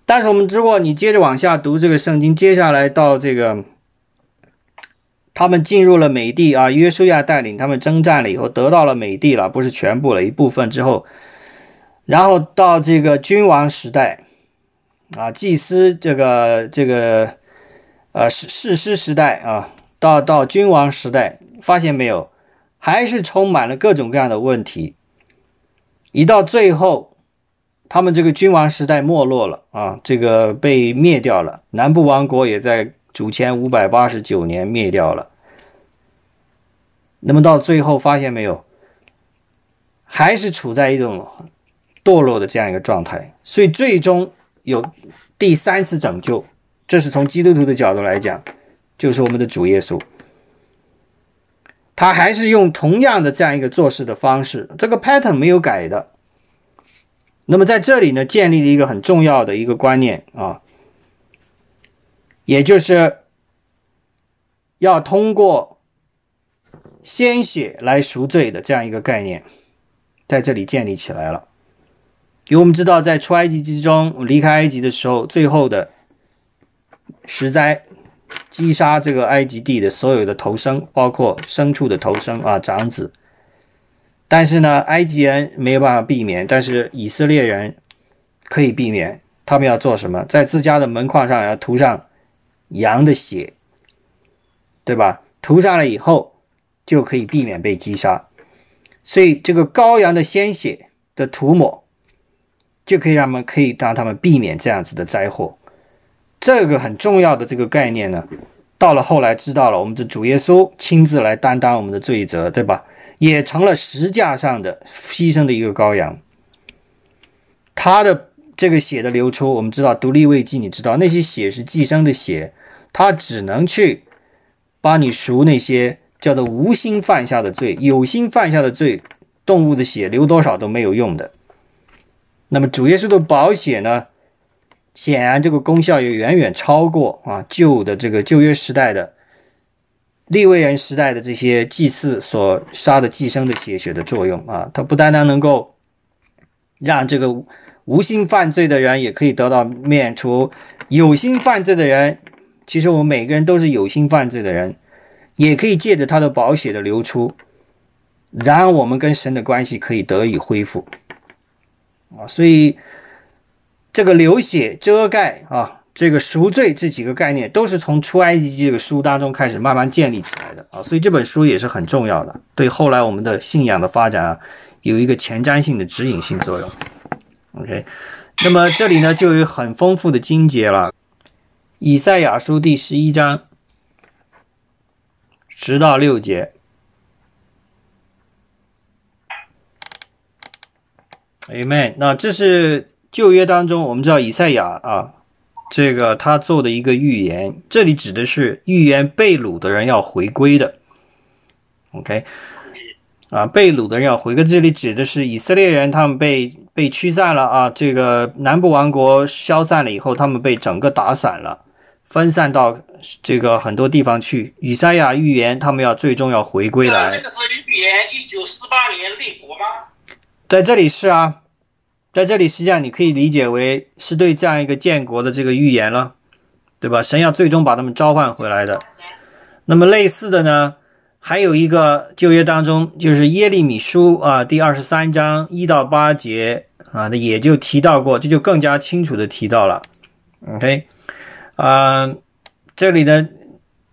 但是我们如果你接着往下读这个圣经，接下来到这个。他们进入了美帝啊，约书亚带领他们征战了以后，得到了美帝了，不是全部了一部分之后，然后到这个君王时代啊，祭司这个这个呃士士师时代啊，到到君王时代，发现没有，还是充满了各种各样的问题。一到最后，他们这个君王时代没落了啊，这个被灭掉了，南部王国也在。主前五百八十九年灭掉了，那么到最后发现没有，还是处在一种堕落的这样一个状态，所以最终有第三次拯救，这是从基督徒的角度来讲，就是我们的主耶稣，他还是用同样的这样一个做事的方式，这个 pattern 没有改的。那么在这里呢，建立了一个很重要的一个观念啊，也就是要通过鲜血来赎罪的这样一个概念，在这里建立起来了。因为我们知道，在出埃及之中，离开埃及的时候，最后的十灾击杀这个埃及地的所有的头生，包括牲畜的头生啊，长子。但是呢，埃及人没有办法避免，但是以色列人可以避免。他们要做什么？在自家的门框上要涂上羊的血，对吧？涂上了以后，就可以避免被击杀。所以，这个羔羊的鲜血的涂抹。就可以让他们可以让他们避免这样子的灾祸，这个很重要的这个概念呢，到了后来知道了，我们的主耶稣亲自来担当我们的罪责，对吧？也成了石架上的牺牲的一个羔羊。他的这个血的流出，我们知道独立位记，你知道那些血是寄生的血，他只能去帮你赎那些叫做无心犯下的罪，有心犯下的罪，动物的血流多少都没有用的。那么主耶稣的保血呢？显然这个功效也远远超过啊旧的这个旧约时代的利未人时代的这些祭祀所杀的寄生的血血的作用啊！它不单单能够让这个无心犯罪的人也可以得到免除，有心犯罪的人，其实我们每个人都是有心犯罪的人，也可以借着他的保血的流出，然而我们跟神的关系可以得以恢复。啊，所以这个流血遮盖啊，这个赎罪这几个概念，都是从出埃及记这个书当中开始慢慢建立起来的啊。所以这本书也是很重要的，对后来我们的信仰的发展啊，有一个前瞻性的指引性作用。OK，那么这里呢就有很丰富的经节了，《以赛亚书》第十一章直到六节。Amen。那这是旧约当中，我们知道以赛亚啊，这个他做的一个预言，这里指的是预言被掳的人要回归的。OK，啊，被掳的人要回归，这里指的是以色列人，他们被被驱散了啊，这个南部王国消散了以后，他们被整个打散了，分散到这个很多地方去。以赛亚预言，他们要最终要回归来。这个是预言一九四八年立国吗？在这里是啊，在这里实际上你可以理解为是对这样一个建国的这个预言了，对吧？神要最终把他们召唤回来的。那么类似的呢，还有一个旧约当中，就是耶利米书啊，第二十三章一到八节啊，那也就提到过，这就更加清楚的提到了。OK，啊，这里呢。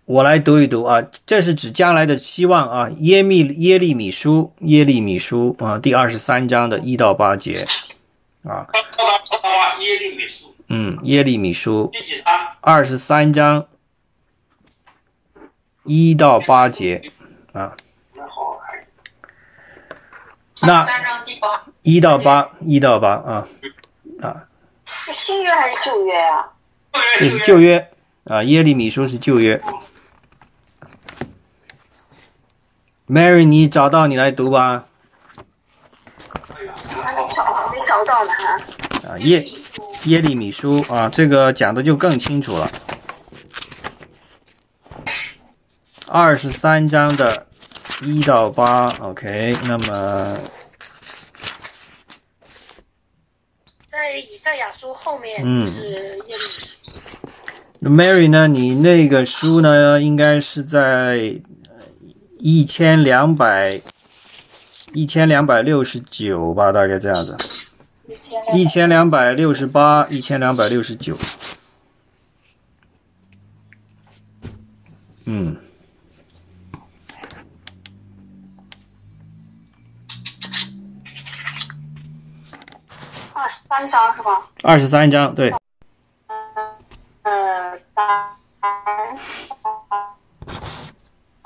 我来读一读啊，这是指将来的希望啊。耶密耶利米书耶利米书啊，第二十三章的一到八节啊。耶利米书。嗯，耶利米书。第几章？二十三章一到八节啊。那一到八，一到八啊啊。是新约还是旧约啊？这是旧约啊，耶利米书是旧约。Mary，你找到你来读吧。没找到呢。啊，耶耶利米书啊，这个讲的就更清楚了。二十三章的一到八，OK，那么在以赛亚书后面是耶利米。那 Mary 呢？你那个书呢？应该是在。一千两百，一千两百六十九吧，大概这样子。一千两百六十八，一千两百六十九。嗯。二十三张是吧？二十三张，对。呃，三。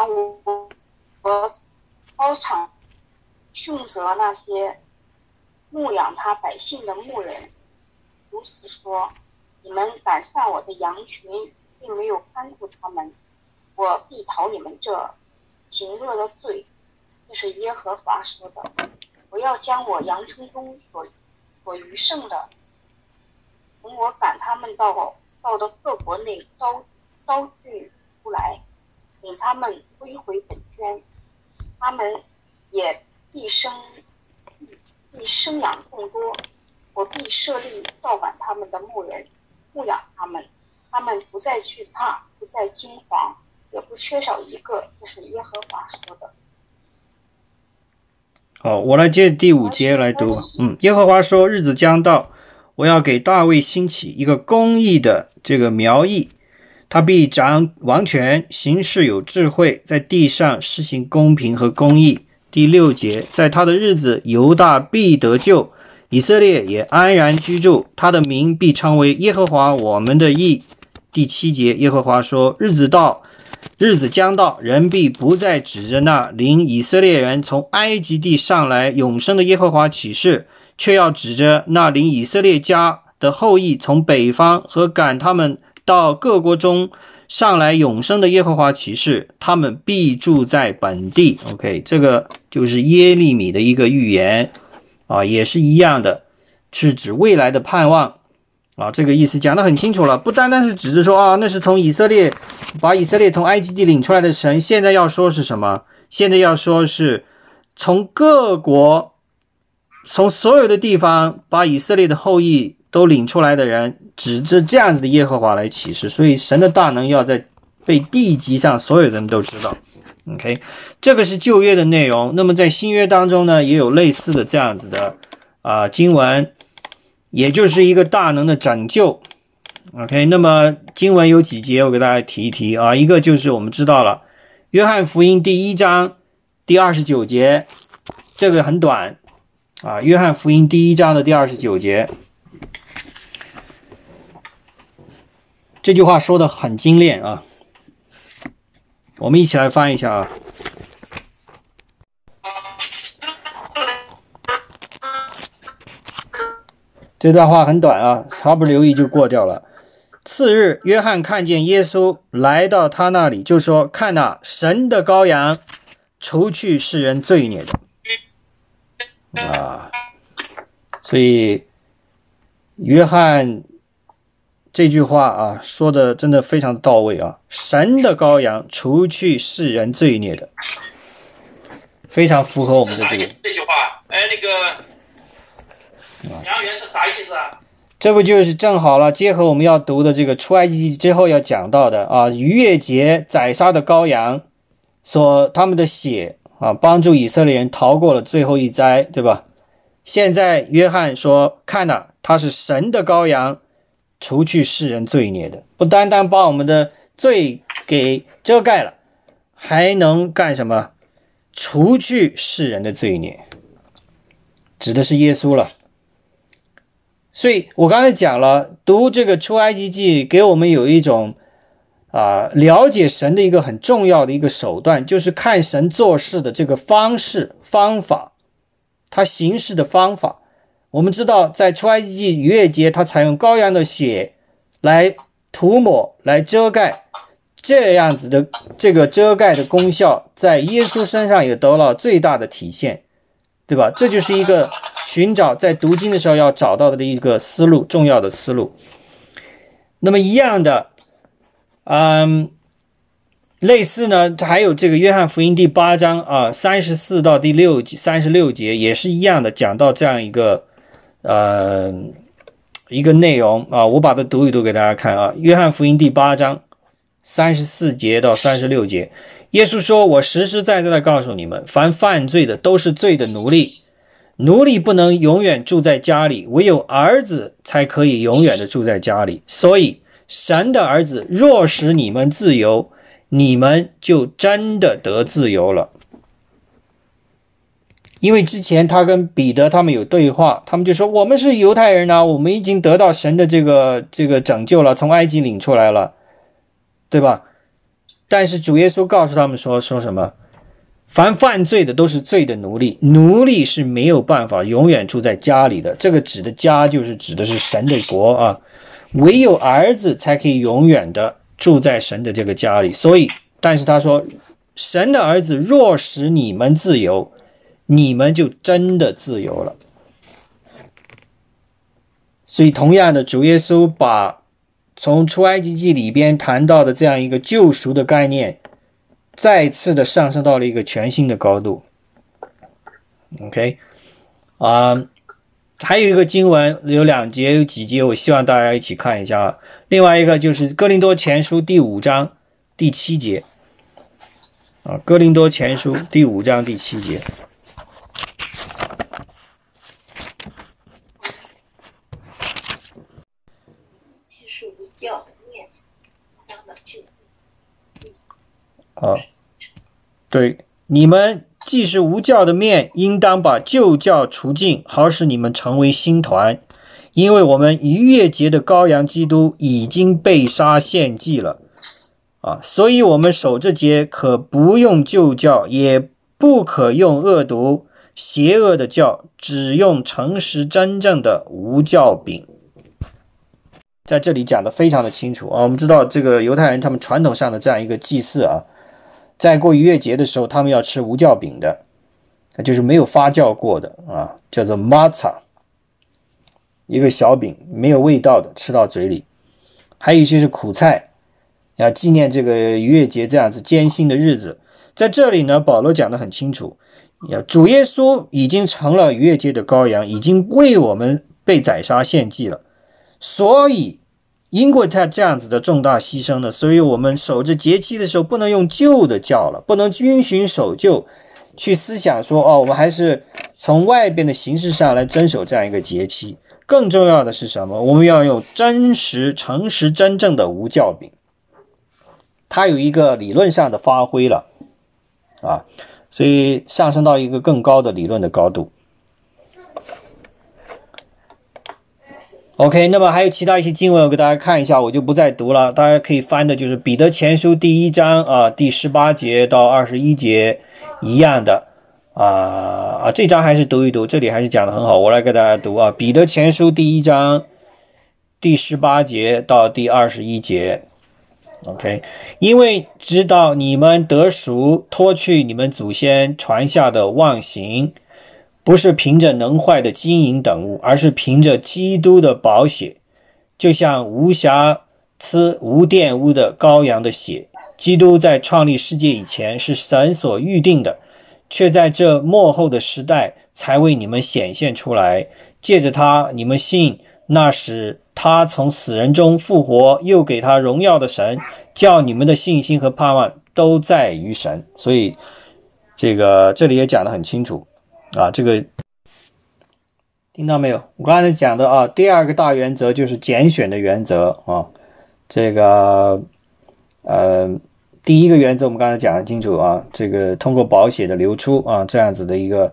五。和操场训责那些牧养他百姓的牧人，如此说：你们赶散我的羊群，并没有看顾他们，我必讨你们这行恶的罪。这是耶和华说的。我要将我羊群中所所余剩的，从我赶他们到到了各国内招招聚出来，请他们归回本圈，他们也必生必生养众多。我必设立照管他们的牧人，牧养他们，他们不再惧怕，不再惊惶，也不缺少一个。这是耶和华说的。好，我来接第五节来读。嗯，耶和华说：“日子将到，我要给大卫兴起一个公义的这个苗裔，他必掌王权，行事有智慧，在地上施行公平和公义。”第六节，在他的日子，犹大必得救。以色列也安然居住，他的名必称为耶和华我们的义。第七节，耶和华说：“日子到，日子将到，人必不再指着那领以色列人从埃及地上来永生的耶和华起誓，却要指着那领以色列家的后裔从北方和赶他们到各国中上来永生的耶和华骑士，他们必住在本地。”OK，这个就是耶利米的一个预言。啊，也是一样的，是指未来的盼望啊，这个意思讲得很清楚了。不单单是只是说啊，那是从以色列把以色列从埃及地领出来的神，现在要说是什么？现在要说是从各国、从所有的地方把以色列的后裔都领出来的人，指着这样子的耶和华来启示。所以神的大能要在被地级上所有的人都知道。OK，这个是旧约的内容。那么在新约当中呢，也有类似的这样子的啊经文，也就是一个大能的拯救。OK，那么经文有几节，我给大家提一提啊。一个就是我们知道了，约翰福音第一章第二十九节，这个很短啊。约翰福音第一章的第二十九节，这句话说的很精炼啊。我们一起来翻一下啊，这段话很短啊，毫不留意就过掉了。次日，约翰看见耶稣来到他那里，就说：“看呐，神的羔羊，除去世人罪孽的。”啊，所以约翰。这句话啊，说的真的非常到位啊！神的羔羊，除去世人罪孽的，非常符合我们的这个。这句话，哎，那个杨元是啥意思啊？这不就是正好了，结合我们要读的这个出埃及记之后要讲到的啊，逾越节宰杀的羔羊，所他们的血啊，帮助以色列人逃过了最后一灾，对吧？现在约翰说，看呐，他是神的羔羊。除去世人罪孽的，不单单把我们的罪给遮盖了，还能干什么？除去世人的罪孽，指的是耶稣了。所以我刚才讲了，读这个出埃及记，给我们有一种啊了解神的一个很重要的一个手段，就是看神做事的这个方式方法，他行事的方法。我们知道，在出埃及记逾越节，它采用羔羊的血来涂抹、来遮盖，这样子的这个遮盖的功效，在耶稣身上也得了最大的体现，对吧？这就是一个寻找在读经的时候要找到的一个思路，重要的思路。那么一样的，嗯，类似呢，还有这个约翰福音第八章啊，三十四到第六三十六节也是一样的，讲到这样一个。呃，一个内容啊，我把它读一读给大家看啊。约翰福音第八章三十四节到三十六节，耶稣说：“我实实在在的告诉你们，凡犯罪的都是罪的奴隶，奴隶不能永远住在家里，唯有儿子才可以永远的住在家里。所以，神的儿子若使你们自由，你们就真的得自由了。”因为之前他跟彼得他们有对话，他们就说我们是犹太人呐，我们已经得到神的这个这个拯救了，从埃及领出来了，对吧？但是主耶稣告诉他们说说什么？凡犯罪的都是罪的奴隶，奴隶是没有办法永远住在家里的。这个指的家就是指的是神的国啊，唯有儿子才可以永远的住在神的这个家里。所以，但是他说，神的儿子若使你们自由。你们就真的自由了。所以，同样的，主耶稣把从出埃及记里边谈到的这样一个救赎的概念，再次的上升到了一个全新的高度。OK，啊，还有一个经文有两节，有几节，我希望大家一起看一下啊。另外一个就是《哥林多前书》第五章第七节。啊，《哥林多前书》第五章第七节。其实无教的面，当了就好，对，你们既是无教的面，应当把旧教除尽，好使你们成为新团。因为我们逾越节的羔羊基督已经被杀献祭了。啊，所以，我们守这节可不用旧教，也不可用恶毒、邪恶的教，只用诚实、真正的无教饼。在这里讲的非常的清楚啊。我们知道，这个犹太人他们传统上的这样一个祭祀啊，在过逾越节的时候，他们要吃无酵饼的，就是没有发酵过的啊，叫做 matza，一个小饼，没有味道的，吃到嘴里。还有一些是苦菜。要纪念这个逾越节这样子艰辛的日子，在这里呢，保罗讲得很清楚，要主耶稣已经成了逾越节的羔羊，已经为我们被宰杀献祭了，所以因过他这样子的重大牺牲呢，所以我们守着节期的时候不能用旧的教了，不能遵循守旧，去思想说哦，我们还是从外边的形式上来遵守这样一个节期。更重要的是什么？我们要用真实、诚实、真正的无教饼。它有一个理论上的发挥了，啊，所以上升到一个更高的理论的高度。OK，那么还有其他一些经文，我给大家看一下，我就不再读了。大家可以翻的就是《彼得前书》第一章啊，第十八节到二十一节一样的啊啊，这章还是读一读，这里还是讲的很好。我来给大家读啊，《彼得前书》第一章第十八节到第二十一节。OK，因为知道你们得赎，脱去你们祖先传下的妄行，不是凭着能坏的金银等物，而是凭着基督的宝血，就像无瑕疵、无玷污的羔羊的血。基督在创立世界以前是神所预定的，却在这末后的时代才为你们显现出来。借着他，你们信，那时。他从死人中复活，又给他荣耀的神，叫你们的信心和盼望都在于神。所以，这个这里也讲得很清楚啊。这个听到没有？我刚才讲的啊，第二个大原则就是拣选的原则啊。这个呃，第一个原则我们刚才讲的清楚啊。这个通过宝血的流出啊，这样子的一个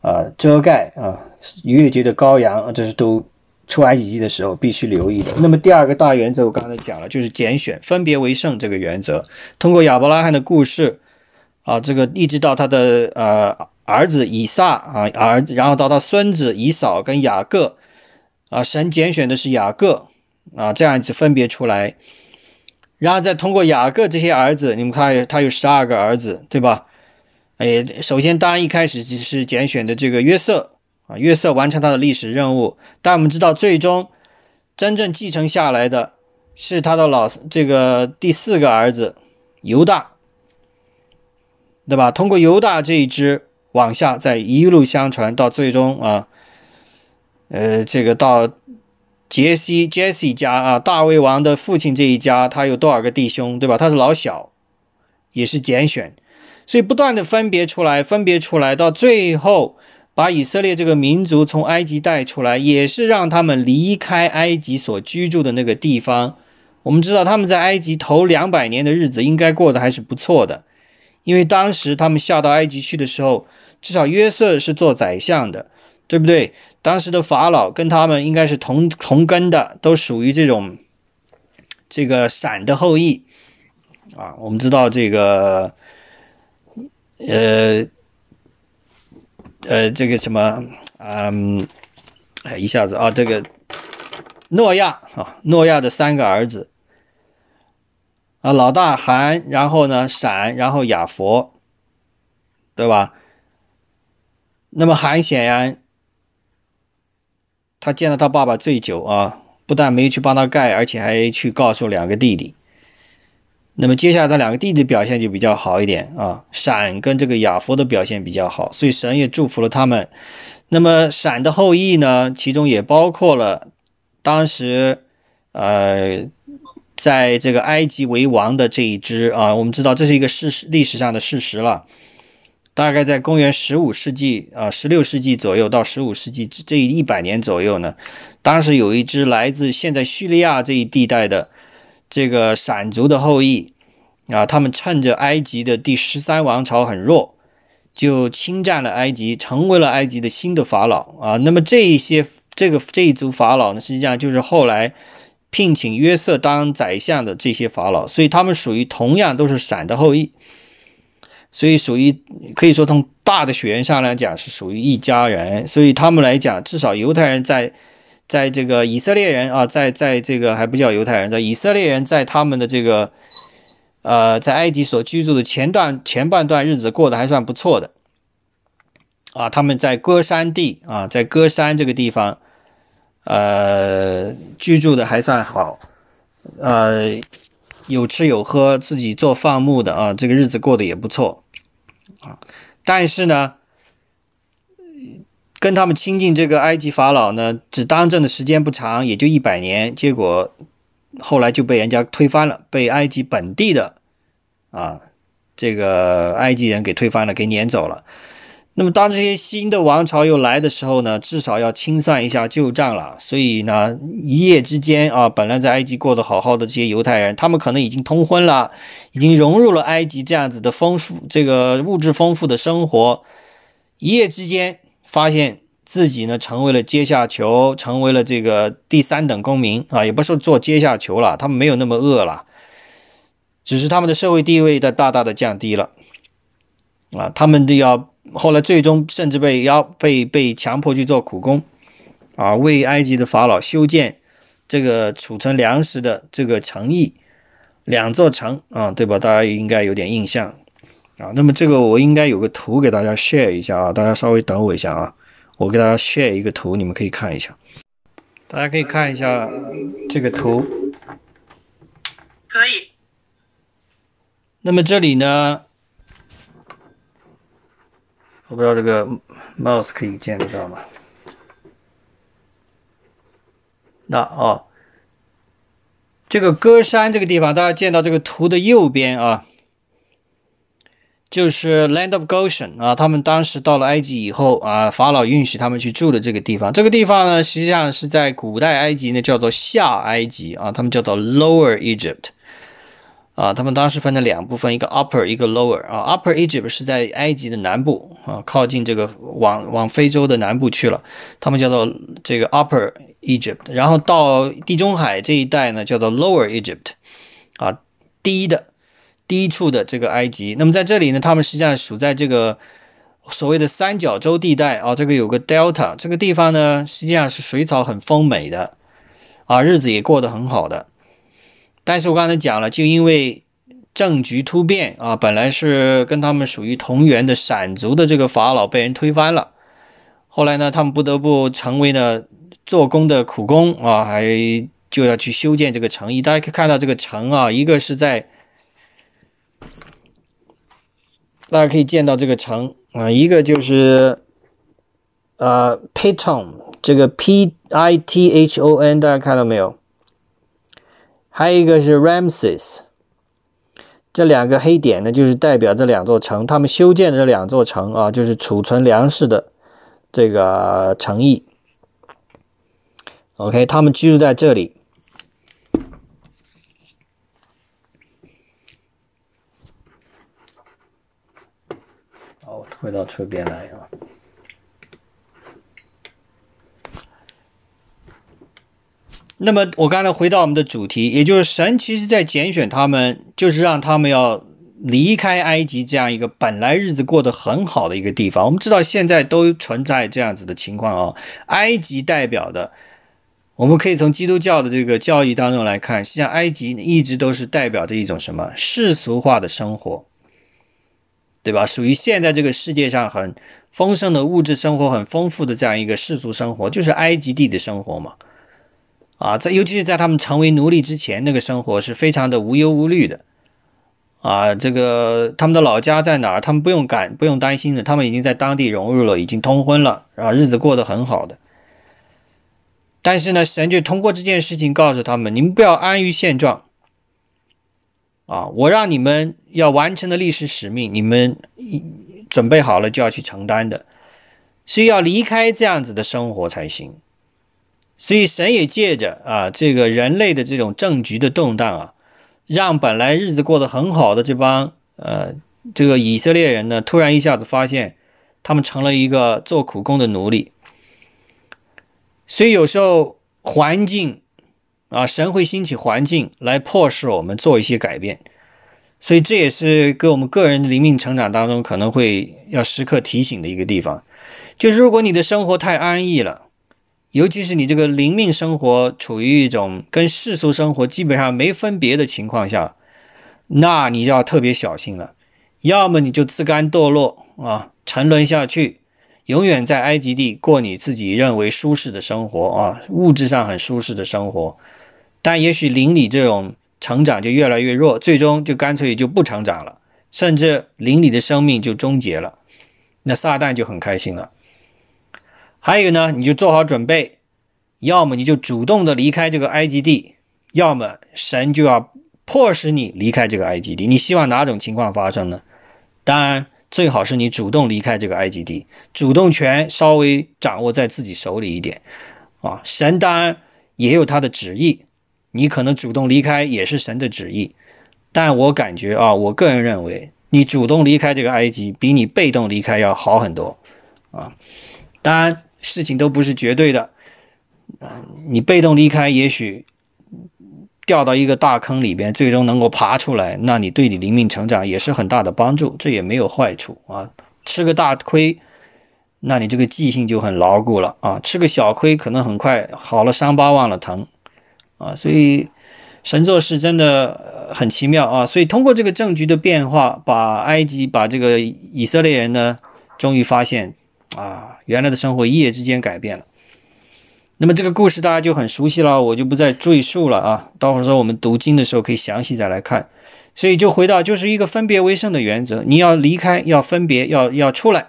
啊遮盖啊，逾越节的羔羊，这是都。出埃及记的时候必须留意的。那么第二个大原则，我刚才讲了，就是拣选、分别为圣这个原则。通过亚伯拉罕的故事啊，这个一直到他的呃儿子以撒啊儿子，然后到他孙子以扫跟雅各啊，神拣选的是雅各啊，这样子分别出来，然后再通过雅各这些儿子，你们看他有十二个儿子，对吧？哎，首先当然一开始就是拣选的这个约瑟。啊，约瑟完成他的历史任务，但我们知道，最终真正继承下来的是他的老这个第四个儿子犹大，对吧？通过犹大这一支往下，再一路相传到最终啊，呃，这个到杰西杰西家啊，大卫王的父亲这一家，他有多少个弟兄，对吧？他是老小，也是拣选，所以不断的分别出来，分别出来，到最后。把以色列这个民族从埃及带出来，也是让他们离开埃及所居住的那个地方。我们知道他们在埃及头两百年的日子应该过得还是不错的，因为当时他们下到埃及去的时候，至少约瑟是做宰相的，对不对？当时的法老跟他们应该是同同根的，都属于这种这个闪的后裔啊。我们知道这个，呃。呃，这个什么，嗯，哎，一下子啊，这个诺亚啊，诺亚的三个儿子啊，老大韩，然后呢闪，然后亚佛，对吧？那么韩显然，他见到他爸爸醉酒啊，不但没去帮他盖，而且还去告诉两个弟弟。那么接下来他两个弟弟表现就比较好一点啊，闪跟这个亚佛的表现比较好，所以神也祝福了他们。那么闪的后裔呢，其中也包括了当时呃在这个埃及为王的这一支啊，我们知道这是一个事实历史上的事实了。大概在公元十五世纪啊，十六世纪左右到十五世纪这一百年左右呢，当时有一支来自现在叙利亚这一地带的。这个闪族的后裔啊，他们趁着埃及的第十三王朝很弱，就侵占了埃及，成为了埃及的新的法老啊。那么这一些这个这一族法老呢，实际上就是后来聘请约瑟当宰相的这些法老，所以他们属于同样都是闪的后裔，所以属于可以说从大的血缘上来讲是属于一家人，所以他们来讲，至少犹太人在。在这个以色列人啊，在在这个还不叫犹太人，在以色列人在他们的这个呃，在埃及所居住的前段前半段日子过得还算不错的啊。他们在歌山地啊，在歌山这个地方呃居住的还算好，呃有吃有喝，自己做放牧的啊，这个日子过得也不错啊。但是呢。跟他们亲近这个埃及法老呢，只当政的时间不长，也就一百年。结果后来就被人家推翻了，被埃及本地的啊这个埃及人给推翻了，给撵走了。那么当这些新的王朝又来的时候呢，至少要清算一下旧账了。所以呢，一夜之间啊，本来在埃及过得好好的这些犹太人，他们可能已经通婚了，已经融入了埃及这样子的丰富、这个物质丰富的生活，一夜之间。发现自己呢成为了阶下囚，成为了这个第三等公民啊，也不是做阶下囚了，他们没有那么恶了，只是他们的社会地位的大大的降低了啊，他们都要后来最终甚至被要被被强迫去做苦工啊，为埃及的法老修建这个储存粮食的这个城邑，两座城啊，对吧？大家应该有点印象。啊，那么这个我应该有个图给大家 share 一下啊，大家稍微等我一下啊，我给大家 share 一个图，你们可以看一下，大家可以看一下这个图，可以。那么这里呢，我不知道这个 mouse 可以见得到吗？那哦，这个歌山这个地方，大家见到这个图的右边啊。就是 Land of Goshen 啊，他们当时到了埃及以后啊，法老允许他们去住的这个地方。这个地方呢，实际上是在古代埃及呢，叫做下埃及啊，他们叫做 Lower Egypt 啊。他们当时分了两部分，一个 Upper，一个 Lower 啊。Upper Egypt 是在埃及的南部啊，靠近这个往往非洲的南部去了，他们叫做这个 Upper Egypt。然后到地中海这一带呢，叫做 Lower Egypt 啊，低的。低处的这个埃及，那么在这里呢，他们实际上属在这个所谓的三角洲地带啊，这个有个 Delta 这个地方呢，实际上是水草很丰美的啊，日子也过得很好的。但是我刚才讲了，就因为政局突变啊，本来是跟他们属于同源的闪族的这个法老被人推翻了，后来呢，他们不得不成为了做工的苦工啊，还就要去修建这个城邑。大家可以看到这个城啊，一个是在。大家可以见到这个城啊，一个就是呃 Piton，这个 P I T H O N，大家看到没有？还有一个是 Ramses，这两个黑点呢，就是代表这两座城，他们修建的这两座城啊，就是储存粮食的这个城邑。OK，他们居住在这里。好，我退到车边来啊。那么我刚才回到我们的主题，也就是神其实在拣选他们，就是让他们要离开埃及这样一个本来日子过得很好的一个地方。我们知道现在都存在这样子的情况啊。埃及代表的，我们可以从基督教的这个教义当中来看，实际上埃及一直都是代表着一种什么世俗化的生活。对吧？属于现在这个世界上很丰盛的物质生活，很丰富的这样一个世俗生活，就是埃及地的生活嘛。啊，在尤其是在他们成为奴隶之前，那个生活是非常的无忧无虑的。啊，这个他们的老家在哪儿？他们不用赶，不用担心的，他们已经在当地融入了，已经通婚了，然后日子过得很好的。但是呢，神就通过这件事情告诉他们：你们不要安于现状。啊，我让你们要完成的历史使命，你们准备好了就要去承担的，是要离开这样子的生活才行。所以神也借着啊这个人类的这种政局的动荡啊，让本来日子过得很好的这帮呃这个以色列人呢，突然一下子发现他们成了一个做苦工的奴隶。所以有时候环境。啊，神会兴起环境来迫使我们做一些改变，所以这也是给我们个人的灵命成长当中可能会要时刻提醒的一个地方。就是如果你的生活太安逸了，尤其是你这个灵命生活处于一种跟世俗生活基本上没分别的情况下，那你就要特别小心了。要么你就自甘堕落啊，沉沦下去，永远在埃及地过你自己认为舒适的生活啊，物质上很舒适的生活。但也许邻里这种成长就越来越弱，最终就干脆就不成长了，甚至邻里的生命就终结了。那撒旦就很开心了。还有呢，你就做好准备，要么你就主动的离开这个埃及地，要么神就要迫使你离开这个埃及地。你希望哪种情况发生呢？当然，最好是你主动离开这个埃及地，主动权稍微掌握在自己手里一点啊。神当然也有他的旨意。你可能主动离开也是神的旨意，但我感觉啊，我个人认为，你主动离开这个埃及，比你被动离开要好很多啊。当然，事情都不是绝对的，啊，你被动离开，也许掉到一个大坑里边，最终能够爬出来，那你对你灵命成长也是很大的帮助，这也没有坏处啊。吃个大亏，那你这个记性就很牢固了啊。吃个小亏，可能很快好了，伤疤忘了疼。啊，所以神做事真的很奇妙啊！所以通过这个政局的变化，把埃及、把这个以色列人呢，终于发现啊，原来的生活一夜之间改变了。那么这个故事大家就很熟悉了，我就不再赘述了啊。到时候我们读经的时候可以详细再来看。所以就回到就是一个分别为圣的原则，你要离开，要分别，要要出来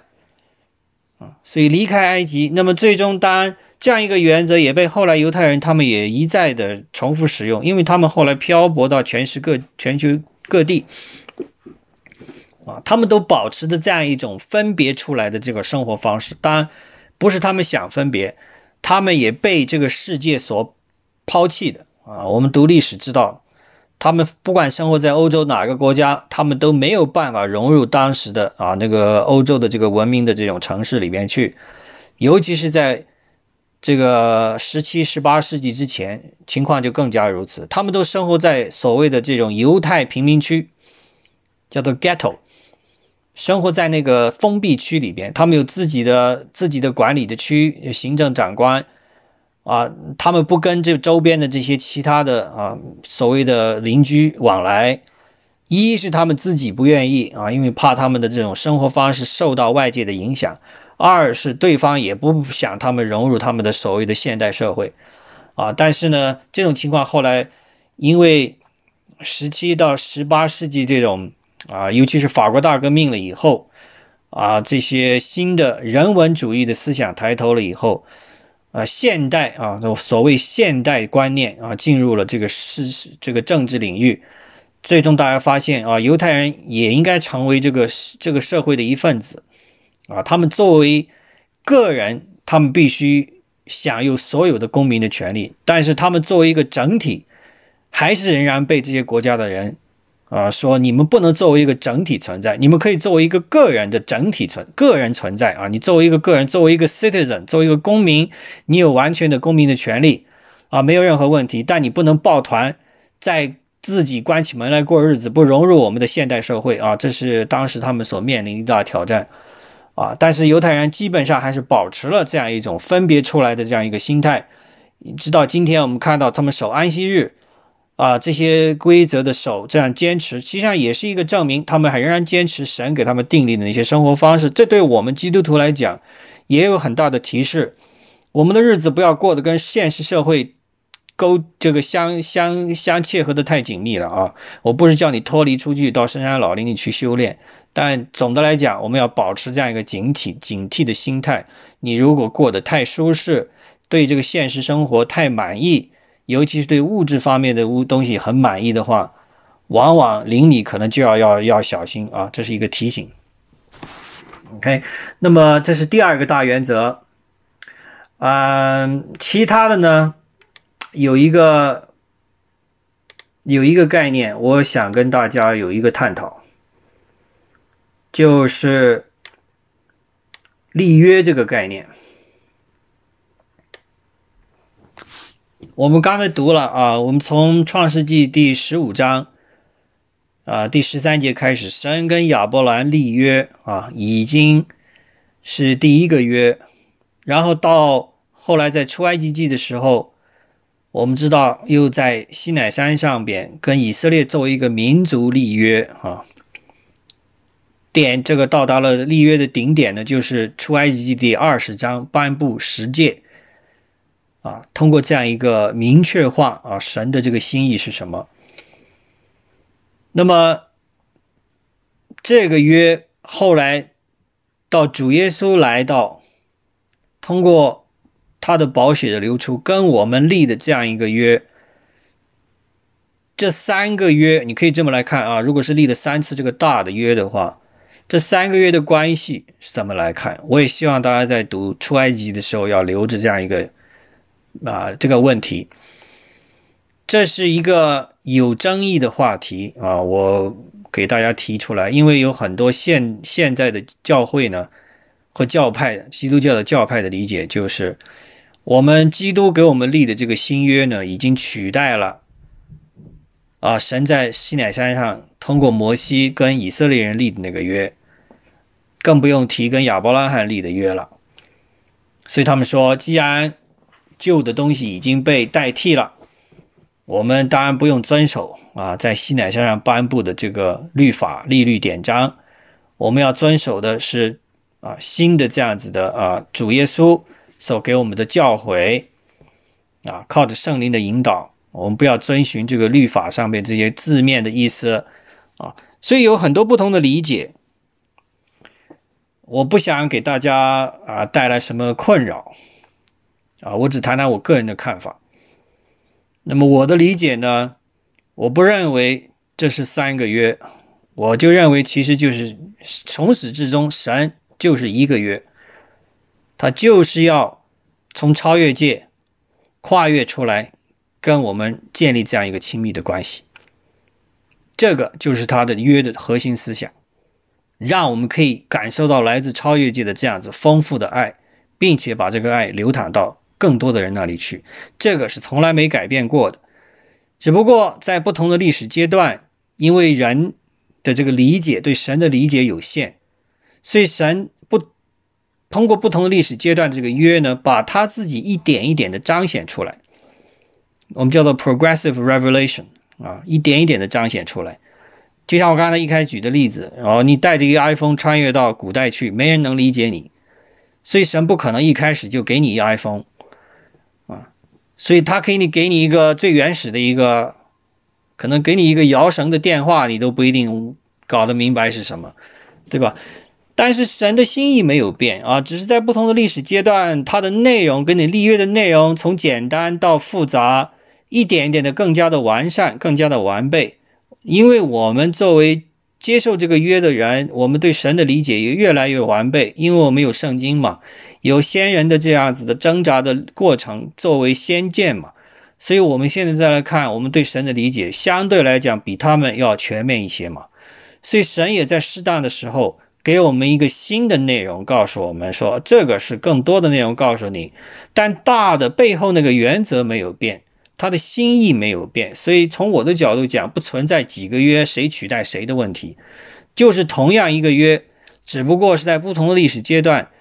啊。所以离开埃及，那么最终当然。这样一个原则也被后来犹太人他们也一再的重复使用，因为他们后来漂泊到全世各全球各地，啊，他们都保持着这样一种分别出来的这个生活方式。当然，不是他们想分别，他们也被这个世界所抛弃的啊。我们读历史知道，他们不管生活在欧洲哪个国家，他们都没有办法融入当时的啊那个欧洲的这个文明的这种城市里面去，尤其是在。这个十七、十八世纪之前，情况就更加如此。他们都生活在所谓的这种犹太贫民区，叫做 ghetto，生活在那个封闭区里边。他们有自己的自己的管理的区，行政长官啊，他们不跟这周边的这些其他的啊所谓的邻居往来。一是他们自己不愿意啊，因为怕他们的这种生活方式受到外界的影响。二是对方也不想他们融入他们的所谓的现代社会，啊，但是呢，这种情况后来因为十七到十八世纪这种啊，尤其是法国大革命了以后，啊，这些新的人文主义的思想抬头了以后，啊，现代啊，所谓现代观念啊，进入了这个世这个政治领域，最终大家发现啊，犹太人也应该成为这个这个社会的一份子。啊，他们作为个人，他们必须享有所有的公民的权利，但是他们作为一个整体，还是仍然被这些国家的人啊说你们不能作为一个整体存在，你们可以作为一个个人的整体存个人存在啊。你作为一个个人，作为一个 citizen，作为一个公民，你有完全的公民的权利啊，没有任何问题。但你不能抱团，在自己关起门来过日子，不融入我们的现代社会啊。这是当时他们所面临的挑战。啊！但是犹太人基本上还是保持了这样一种分别出来的这样一个心态，直到今天我们看到他们守安息日，啊这些规则的手，这样坚持，实际上也是一个证明，他们还仍然坚持神给他们定立的那些生活方式。这对我们基督徒来讲也有很大的提示。我们的日子不要过得跟现实社会勾这个相相相切合的太紧密了啊！我不是叫你脱离出去到深山老林里去修炼，但总的来讲，我们要保持这样一个警惕、警惕的心态。你如果过得太舒适，对这个现实生活太满意，尤其是对物质方面的物东西很满意的话，往往邻里可能就要要要小心啊！这是一个提醒。OK，那么这是第二个大原则。嗯，其他的呢，有一个有一个概念，我想跟大家有一个探讨，就是立约这个概念。我们刚才读了啊，我们从创世纪第十五章啊第十三节开始，神跟亚伯兰立约啊，已经是第一个约。然后到后来，在出埃及记的时候，我们知道又在西乃山上边跟以色列作为一个民族立约啊。点这个到达了立约的顶点呢，就是出埃及记第二十章颁布十诫啊。通过这样一个明确化啊，神的这个心意是什么？那么这个约后来到主耶稣来到。通过他的宝血的流出，跟我们立的这样一个约，这三个约你可以这么来看啊。如果是立了三次这个大的约的话，这三个月的关系是怎么来看？我也希望大家在读出埃及的时候要留着这样一个啊这个问题。这是一个有争议的话题啊，我给大家提出来，因为有很多现现在的教会呢。和教派基督教的教派的理解就是，我们基督给我们立的这个新约呢，已经取代了啊神在西乃山上通过摩西跟以色列人立的那个约，更不用提跟亚伯拉罕立的约了。所以他们说，既然旧的东西已经被代替了，我们当然不用遵守啊在西乃山上颁布的这个律法、律律典章，我们要遵守的是。啊，新的这样子的啊，主耶稣所给我们的教诲啊，靠着圣灵的引导，我们不要遵循这个律法上面这些字面的意思啊，所以有很多不同的理解。我不想给大家啊带来什么困扰啊，我只谈谈我个人的看法。那么我的理解呢，我不认为这是三个月，我就认为其实就是从始至终神。就是一个约，他就是要从超越界跨越出来，跟我们建立这样一个亲密的关系。这个就是他的约的核心思想，让我们可以感受到来自超越界的这样子丰富的爱，并且把这个爱流淌到更多的人那里去。这个是从来没改变过的，只不过在不同的历史阶段，因为人的这个理解对神的理解有限。所以神不通过不同的历史阶段的这个约呢，把他自己一点一点的彰显出来，我们叫做 progressive revelation 啊，一点一点的彰显出来。就像我刚才一开始举的例子，然后你带着一个 iPhone 穿越到古代去，没人能理解你，所以神不可能一开始就给你一 iPhone，所以他可以给你一个最原始的一个，可能给你一个摇绳的电话，你都不一定搞得明白是什么，对吧？但是神的心意没有变啊，只是在不同的历史阶段，它的内容跟你立约的内容从简单到复杂，一点一点的更加的完善，更加的完备。因为我们作为接受这个约的人，我们对神的理解也越来越完备，因为我们有圣经嘛，有先人的这样子的挣扎的过程作为先见嘛，所以我们现在再来看，我们对神的理解相对来讲比他们要全面一些嘛，所以神也在适当的时候。给我们一个新的内容，告诉我们说这个是更多的内容告诉你，但大的背后那个原则没有变，他的心意没有变，所以从我的角度讲，不存在几个约谁取代谁的问题，就是同样一个约，只不过是在不同的历史阶段，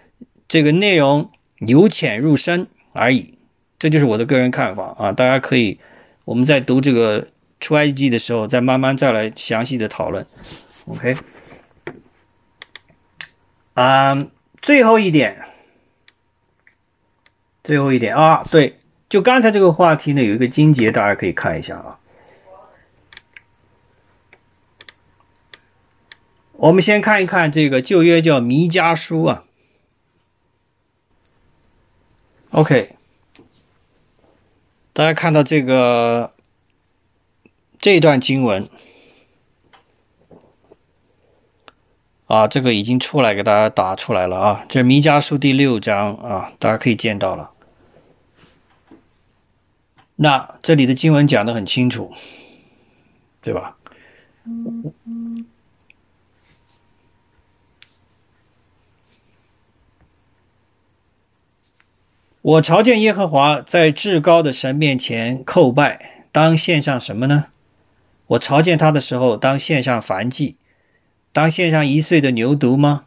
这个内容由浅入深而已，这就是我的个人看法啊，大家可以我们在读这个出埃及的时候再慢慢再来详细的讨论。OK，啊，最后一点，最后一点。啊，对，就刚才这个话题呢，有一个经节，大家可以看一下啊。我们先看一看这个旧约叫弥迦书啊。OK，大家看到这个这段经文啊，这个已经出来给大家打出来了啊，这弥迦书第六章啊，大家可以见到了。那这里的经文讲的很清楚，对吧？我朝见耶和华，在至高的神面前叩拜，当献上什么呢？我朝见他的时候，当献上燔祭，当献上一岁的牛犊吗？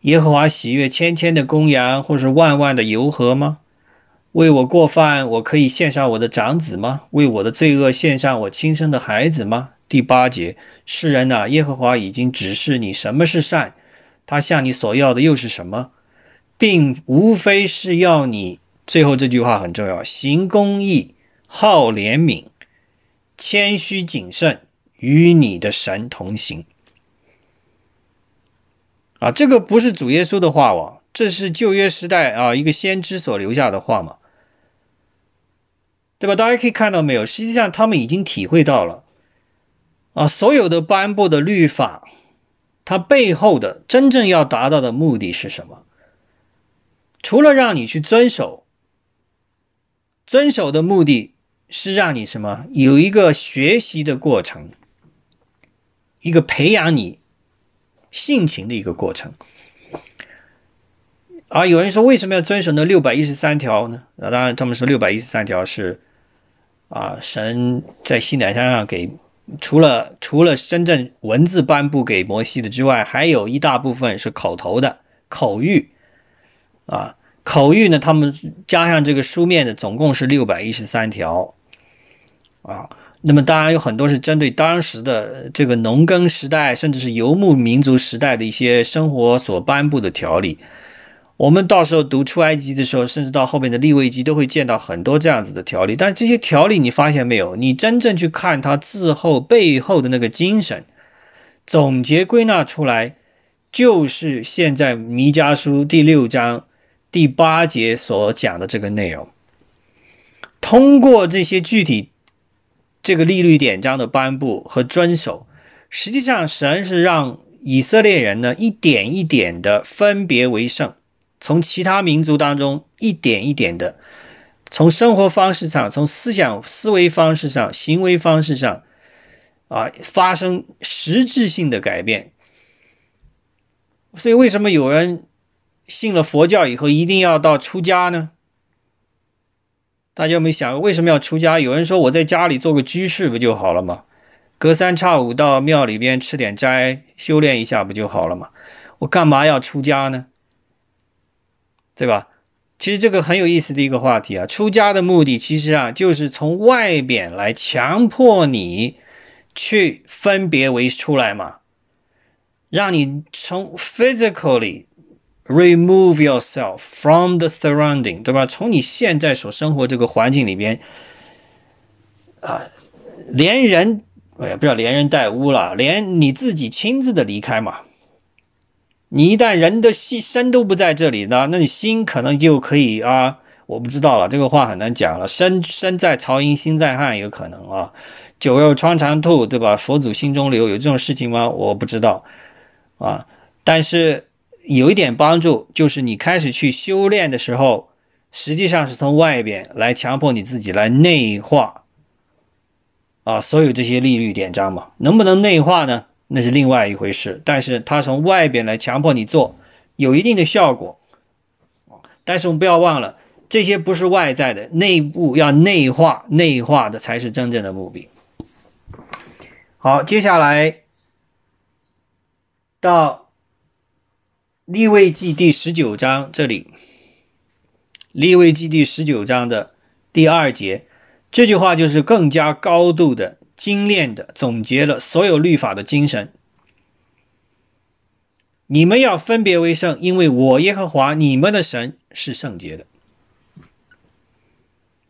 耶和华喜悦千千的公羊，或是万万的油河吗？为我过犯，我可以献上我的长子吗？为我的罪恶，献上我亲生的孩子吗？第八节，世人呐，耶和华已经指示你什么是善，他向你所要的又是什么？并无非是要你最后这句话很重要：行公义、好怜悯、谦虚谨慎，与你的神同行。啊，这个不是主耶稣的话哦，这是旧约时代啊一个先知所留下的话嘛，对吧？大家可以看到没有？实际上他们已经体会到了啊，所有的颁布的律法，它背后的真正要达到的目的是什么？除了让你去遵守，遵守的目的是让你什么？有一个学习的过程，一个培养你性情的一个过程。啊，有人说为什么要遵守那六百一十三条呢？啊，当然他们说六百一十三条是啊，神在西南山上给除了除了真正文字颁布给摩西的之外，还有一大部分是口头的口谕。啊，口谕呢？他们加上这个书面的，总共是六百一十三条。啊，那么当然有很多是针对当时的这个农耕时代，甚至是游牧民族时代的一些生活所颁布的条例。我们到时候读出埃及的时候，甚至到后面的立位记，都会见到很多这样子的条例。但是这些条例，你发现没有？你真正去看它字后背后的那个精神，总结归纳出来，就是现在弥迦书第六章。第八节所讲的这个内容，通过这些具体这个利率典章的颁布和遵守，实际上神是让以色列人呢一点一点的分别为圣，从其他民族当中一点一点的从生活方式上、从思想思维方式上、行为方式上啊发生实质性的改变。所以，为什么有人？信了佛教以后，一定要到出家呢？大家有没有想过为什么要出家？有人说我在家里做个居士不就好了吗？隔三差五到庙里边吃点斋，修炼一下不就好了吗？我干嘛要出家呢？对吧？其实这个很有意思的一个话题啊。出家的目的其实啊，就是从外边来强迫你去分别为出来嘛，让你从 physically。Remove yourself from the surrounding，对吧？从你现在所生活这个环境里边，啊，连人，哎呀，不要连人带屋了，连你自己亲自的离开嘛。你一旦人的心身都不在这里呢，那你心可能就可以啊，我不知道了，这个话很难讲了。身身在曹营心在汉，有可能啊。酒肉穿肠吐，对吧？佛祖心中留，有这种事情吗？我不知道啊，但是。有一点帮助，就是你开始去修炼的时候，实际上是从外边来强迫你自己来内化啊，所有这些利率典章嘛，能不能内化呢？那是另外一回事。但是他从外边来强迫你做，有一定的效果。但是我们不要忘了，这些不是外在的，内部要内化，内化的才是真正的目的。好，接下来到。立位记第十九章这里，立位记第十九章的第二节，这句话就是更加高度的精炼的总结了所有律法的精神。你们要分别为圣，因为我耶和华你们的神是圣洁的。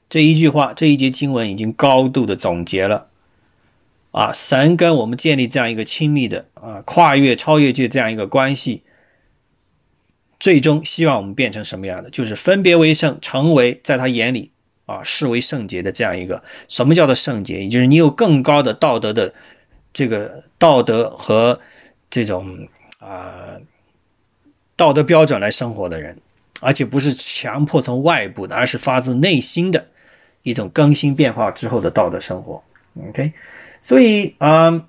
这一句话，这一节经文已经高度的总结了啊，神跟我们建立这样一个亲密的啊，跨越、超越界这样一个关系，最终希望我们变成什么样的？就是分别为圣，成为在他眼里啊视为圣洁的这样一个。什么叫做圣洁？也就是你有更高的道德的这个道德和这种。啊，道德标准来生活的人，而且不是强迫从外部的，而是发自内心的一种更新变化之后的道德生活。OK，所以啊，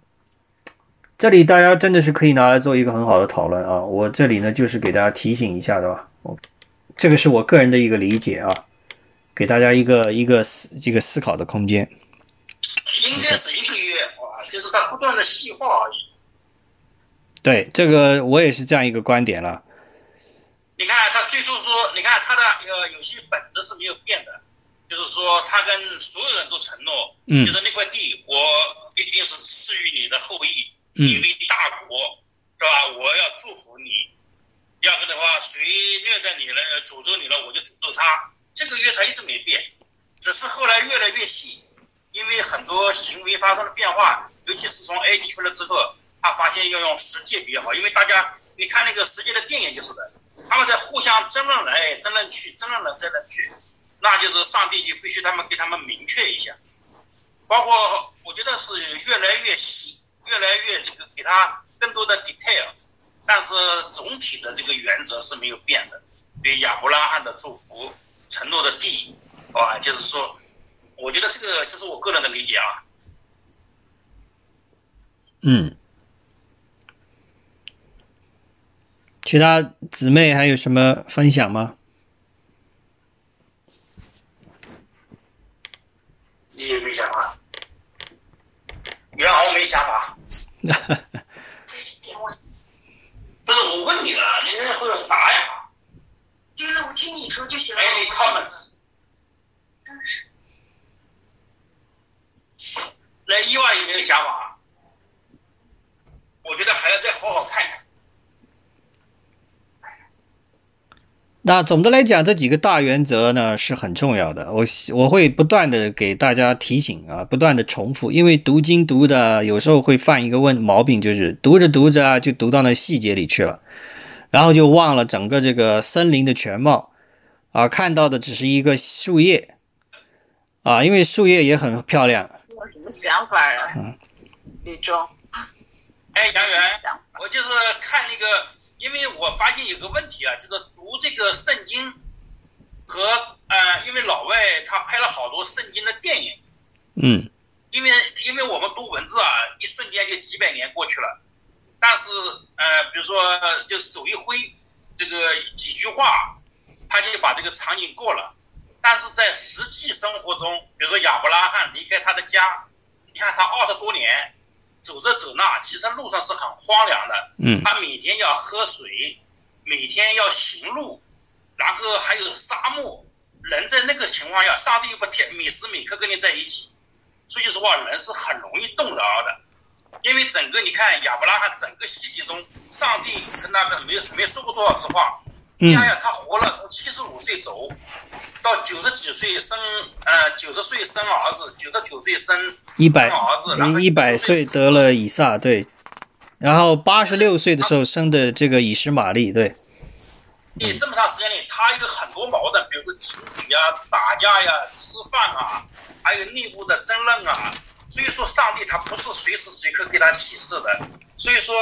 这里大家真的是可以拿来做一个很好的讨论啊。我这里呢就是给大家提醒一下的吧，这个是我个人的一个理解啊，给大家一个一个思这个思考的空间。应该是一个月啊，就是它不断的细化而已。对这个，我也是这样一个观点了。你看他最初说，你看他的呃有些本质是没有变的，就是说他跟所有人都承诺，嗯，就是那块地我一定是赐予你的后裔，嗯，因为大国是吧？我要祝福你。第二个的话，谁虐待你了、诅咒你了，我就诅咒他。这个月他一直没变，只是后来越来越细，因为很多行为发生了变化，尤其是从埃及去了之后。他发现要用实际比较好，因为大家你看那个实际的电影就是的，他们在互相争论来争论去，争论来争论去，那就是上帝就必须他们给他们明确一下，包括我觉得是越来越细，越来越这个给他更多的 detail，但是总体的这个原则是没有变的，对亚伯拉罕的祝福承诺的地，啊，就是说，我觉得这个这是我个人的理解啊，嗯。其他姊妹还有什么分享吗？你也没想法，袁豪没想法。不是我问你了，你现在会答呀？就是我听你说就行了。Any comments？真是。那伊万有没有想法？我觉得还要再好好看看。那总的来讲，这几个大原则呢是很重要的。我我会不断的给大家提醒啊，不断的重复，因为读经读的有时候会犯一个问毛病，就是读着读着啊，就读到那细节里去了，然后就忘了整个这个森林的全貌啊，看到的只是一个树叶啊，因为树叶也很漂亮。有什么想法啊？嗯，李忠。哎，杨元，我就是看那个。因为我发现有个问题啊，就是读这个圣经和呃，因为老外他拍了好多圣经的电影，嗯，因为因为我们读文字啊，一瞬间就几百年过去了，但是呃，比如说就手一挥，这个几句话，他就把这个场景过了，但是在实际生活中，比如说亚伯拉罕离开他的家，你看他二十多年。走这走那，其实路上是很荒凉的。嗯，他每天要喝水，每天要行路，然后还有沙漠。人在那个情况下，上帝又不天每时每刻跟你在一起，所以说话人是很容易动摇的。因为整个你看亚伯拉罕整个细节中，上帝跟那个没有没说过多少次话。你想想，他活了从七十五岁走到九十几岁生，呃，九十岁生儿子，九十九岁生一百儿子，然后一百岁得了以撒，对，然后八十六岁的时候生的这个以实玛利，对。你这么长时间里，他有很多矛盾，比如说井水呀、打架呀、吃饭啊，还有内部的争论啊。所以说，上帝他不是随时随刻给他启示的。所以说。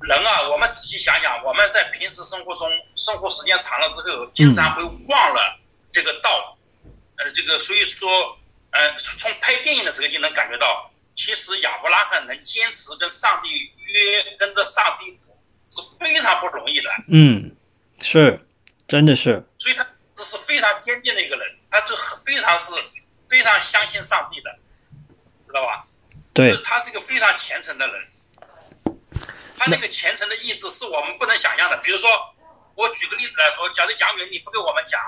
人啊，我们仔细想想，我们在平时生活中生活时间长了之后，经常会忘了这个道。呃，这个所以说，呃，从拍电影的时候就能感觉到，其实亚伯拉罕能坚持跟上帝约，跟着上帝走，是非常不容易的。嗯，是，真的是。所以他这是非常坚定的一个人，他就非常是非常相信上帝的，知道吧？对。他是一个非常虔诚的人。他那个虔诚的意志是我们不能想象的。比如说，我举个例子来说，假如杨元你不给我们讲，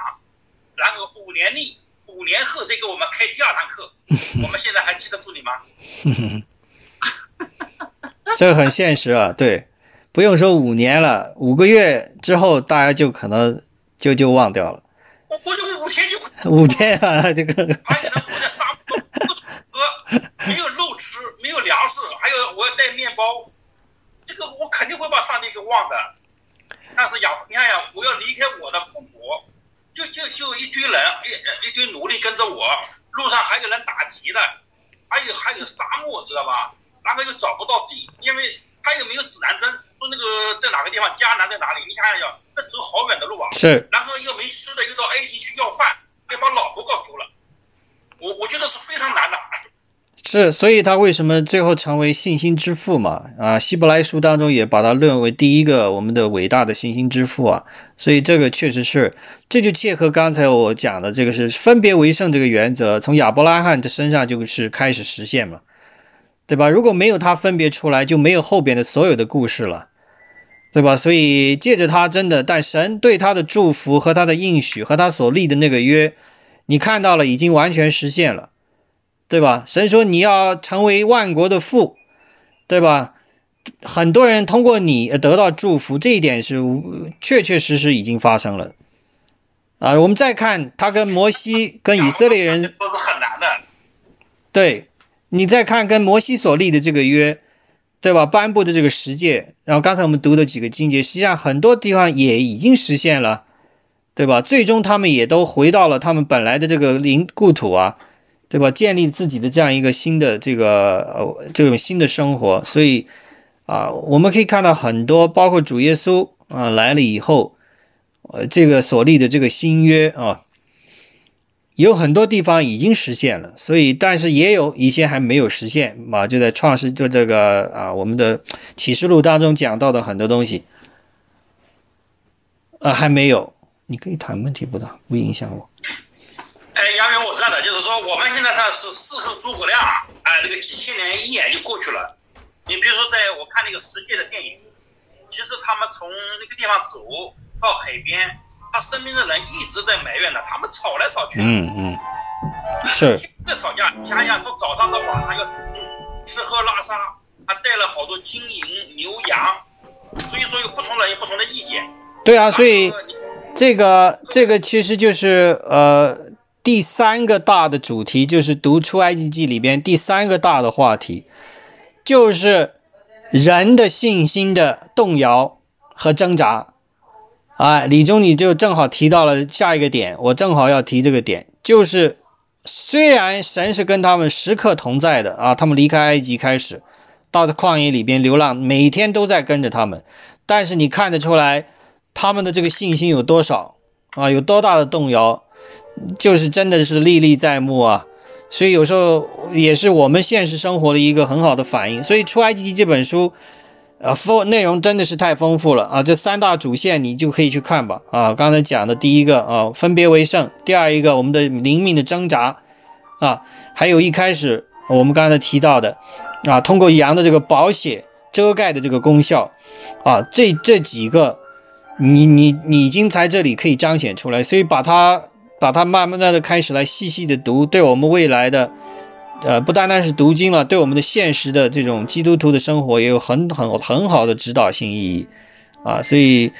然后五年内、五年后再给我们开第二堂课，我们现在还记得住你吗？这个很现实啊，对，不用说五年了，五个月之后大家就可能就就忘掉了。我我就五天就五天啊，这个还有人我在沙漠不吃喝，没有肉吃，没有粮食，还有我要带面包，这个我肯定会把上帝给忘的。但是呀，你看呀，我要离开我的父母，就就就一堆人，一一堆奴隶跟着我，路上还有人打劫的，还有还有沙漠，知道吧？然后又找不到地，因为他又没有指南针，说那个在哪个地方，迦南在哪里？你看呀，那走好远的路啊。是，然后又没吃的，又到埃及去要饭，又把老婆搞丢了。我我觉得是非常难的。是，所以他为什么最后成为信心之父嘛？啊，希伯来书当中也把他论为第一个我们的伟大的信心之父啊。所以这个确实是，这就切合刚才我讲的这个是分别为圣这个原则，从亚伯拉罕的身上就是开始实现嘛。对吧？如果没有他分别出来，就没有后边的所有的故事了，对吧？所以借着他，真的，但神对他的祝福和他的应许和他所立的那个约，你看到了，已经完全实现了，对吧？神说你要成为万国的父，对吧？很多人通过你得到祝福，这一点是确确实实已经发生了。啊，我们再看他跟摩西、跟以色列人都是很难的，对。你再看跟摩西所立的这个约，对吧？颁布的这个十诫，然后刚才我们读的几个经节，实际上很多地方也已经实现了，对吧？最终他们也都回到了他们本来的这个灵故土啊，对吧？建立自己的这样一个新的这个呃这种新的生活。所以啊，我们可以看到很多，包括主耶稣啊来了以后，呃，这个所立的这个新约啊。有很多地方已经实现了，所以但是也有一些还没有实现嘛，就在创世就这个啊，我们的启示录当中讲到的很多东西，啊还没有，你可以谈问题不大，不影响我。哎，杨明，我知道的，就是说我们现在它是事后诸葛亮，哎，这个几千年一眼就过去了。你比如说，在我看那个世界的电影，其实他们从那个地方走到海边。他身边的人一直在埋怨他，他们吵来吵去，嗯 嗯，是在吵架。你想想，从早上到晚上要吃喝拉撒，还带了好多金银牛羊，所以说有不同人有不同的意见。对啊，所以这个这个其实就是呃第三个大的主题，就是读出埃及记里边第三个大的话题，就是人的信心的动摇和挣扎。啊，李忠，你就正好提到了下一个点，我正好要提这个点，就是虽然神是跟他们时刻同在的啊，他们离开埃及开始，到的旷野里边流浪，每天都在跟着他们，但是你看得出来他们的这个信心有多少啊，有多大的动摇，就是真的是历历在目啊，所以有时候也是我们现实生活的一个很好的反应，所以出埃及记这本书。啊，丰内容真的是太丰富了啊！这三大主线你就可以去看吧啊！刚才讲的第一个啊，分别为圣；第二一个，我们的灵命的挣扎啊，还有一开始我们刚才提到的啊，通过羊的这个保险遮盖的这个功效啊，这这几个你你你已经在这里可以彰显出来，所以把它把它慢慢的开始来细细的读，对我们未来的。呃，不单单是读经了，对我们的现实的这种基督徒的生活也有很很很好的指导性意义啊，所以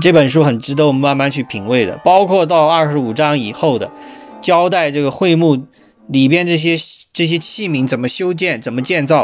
这本书很值得我们慢慢去品味的。包括到二十五章以后的交代，这个会幕里边这些这些器皿怎么修建、怎么建造。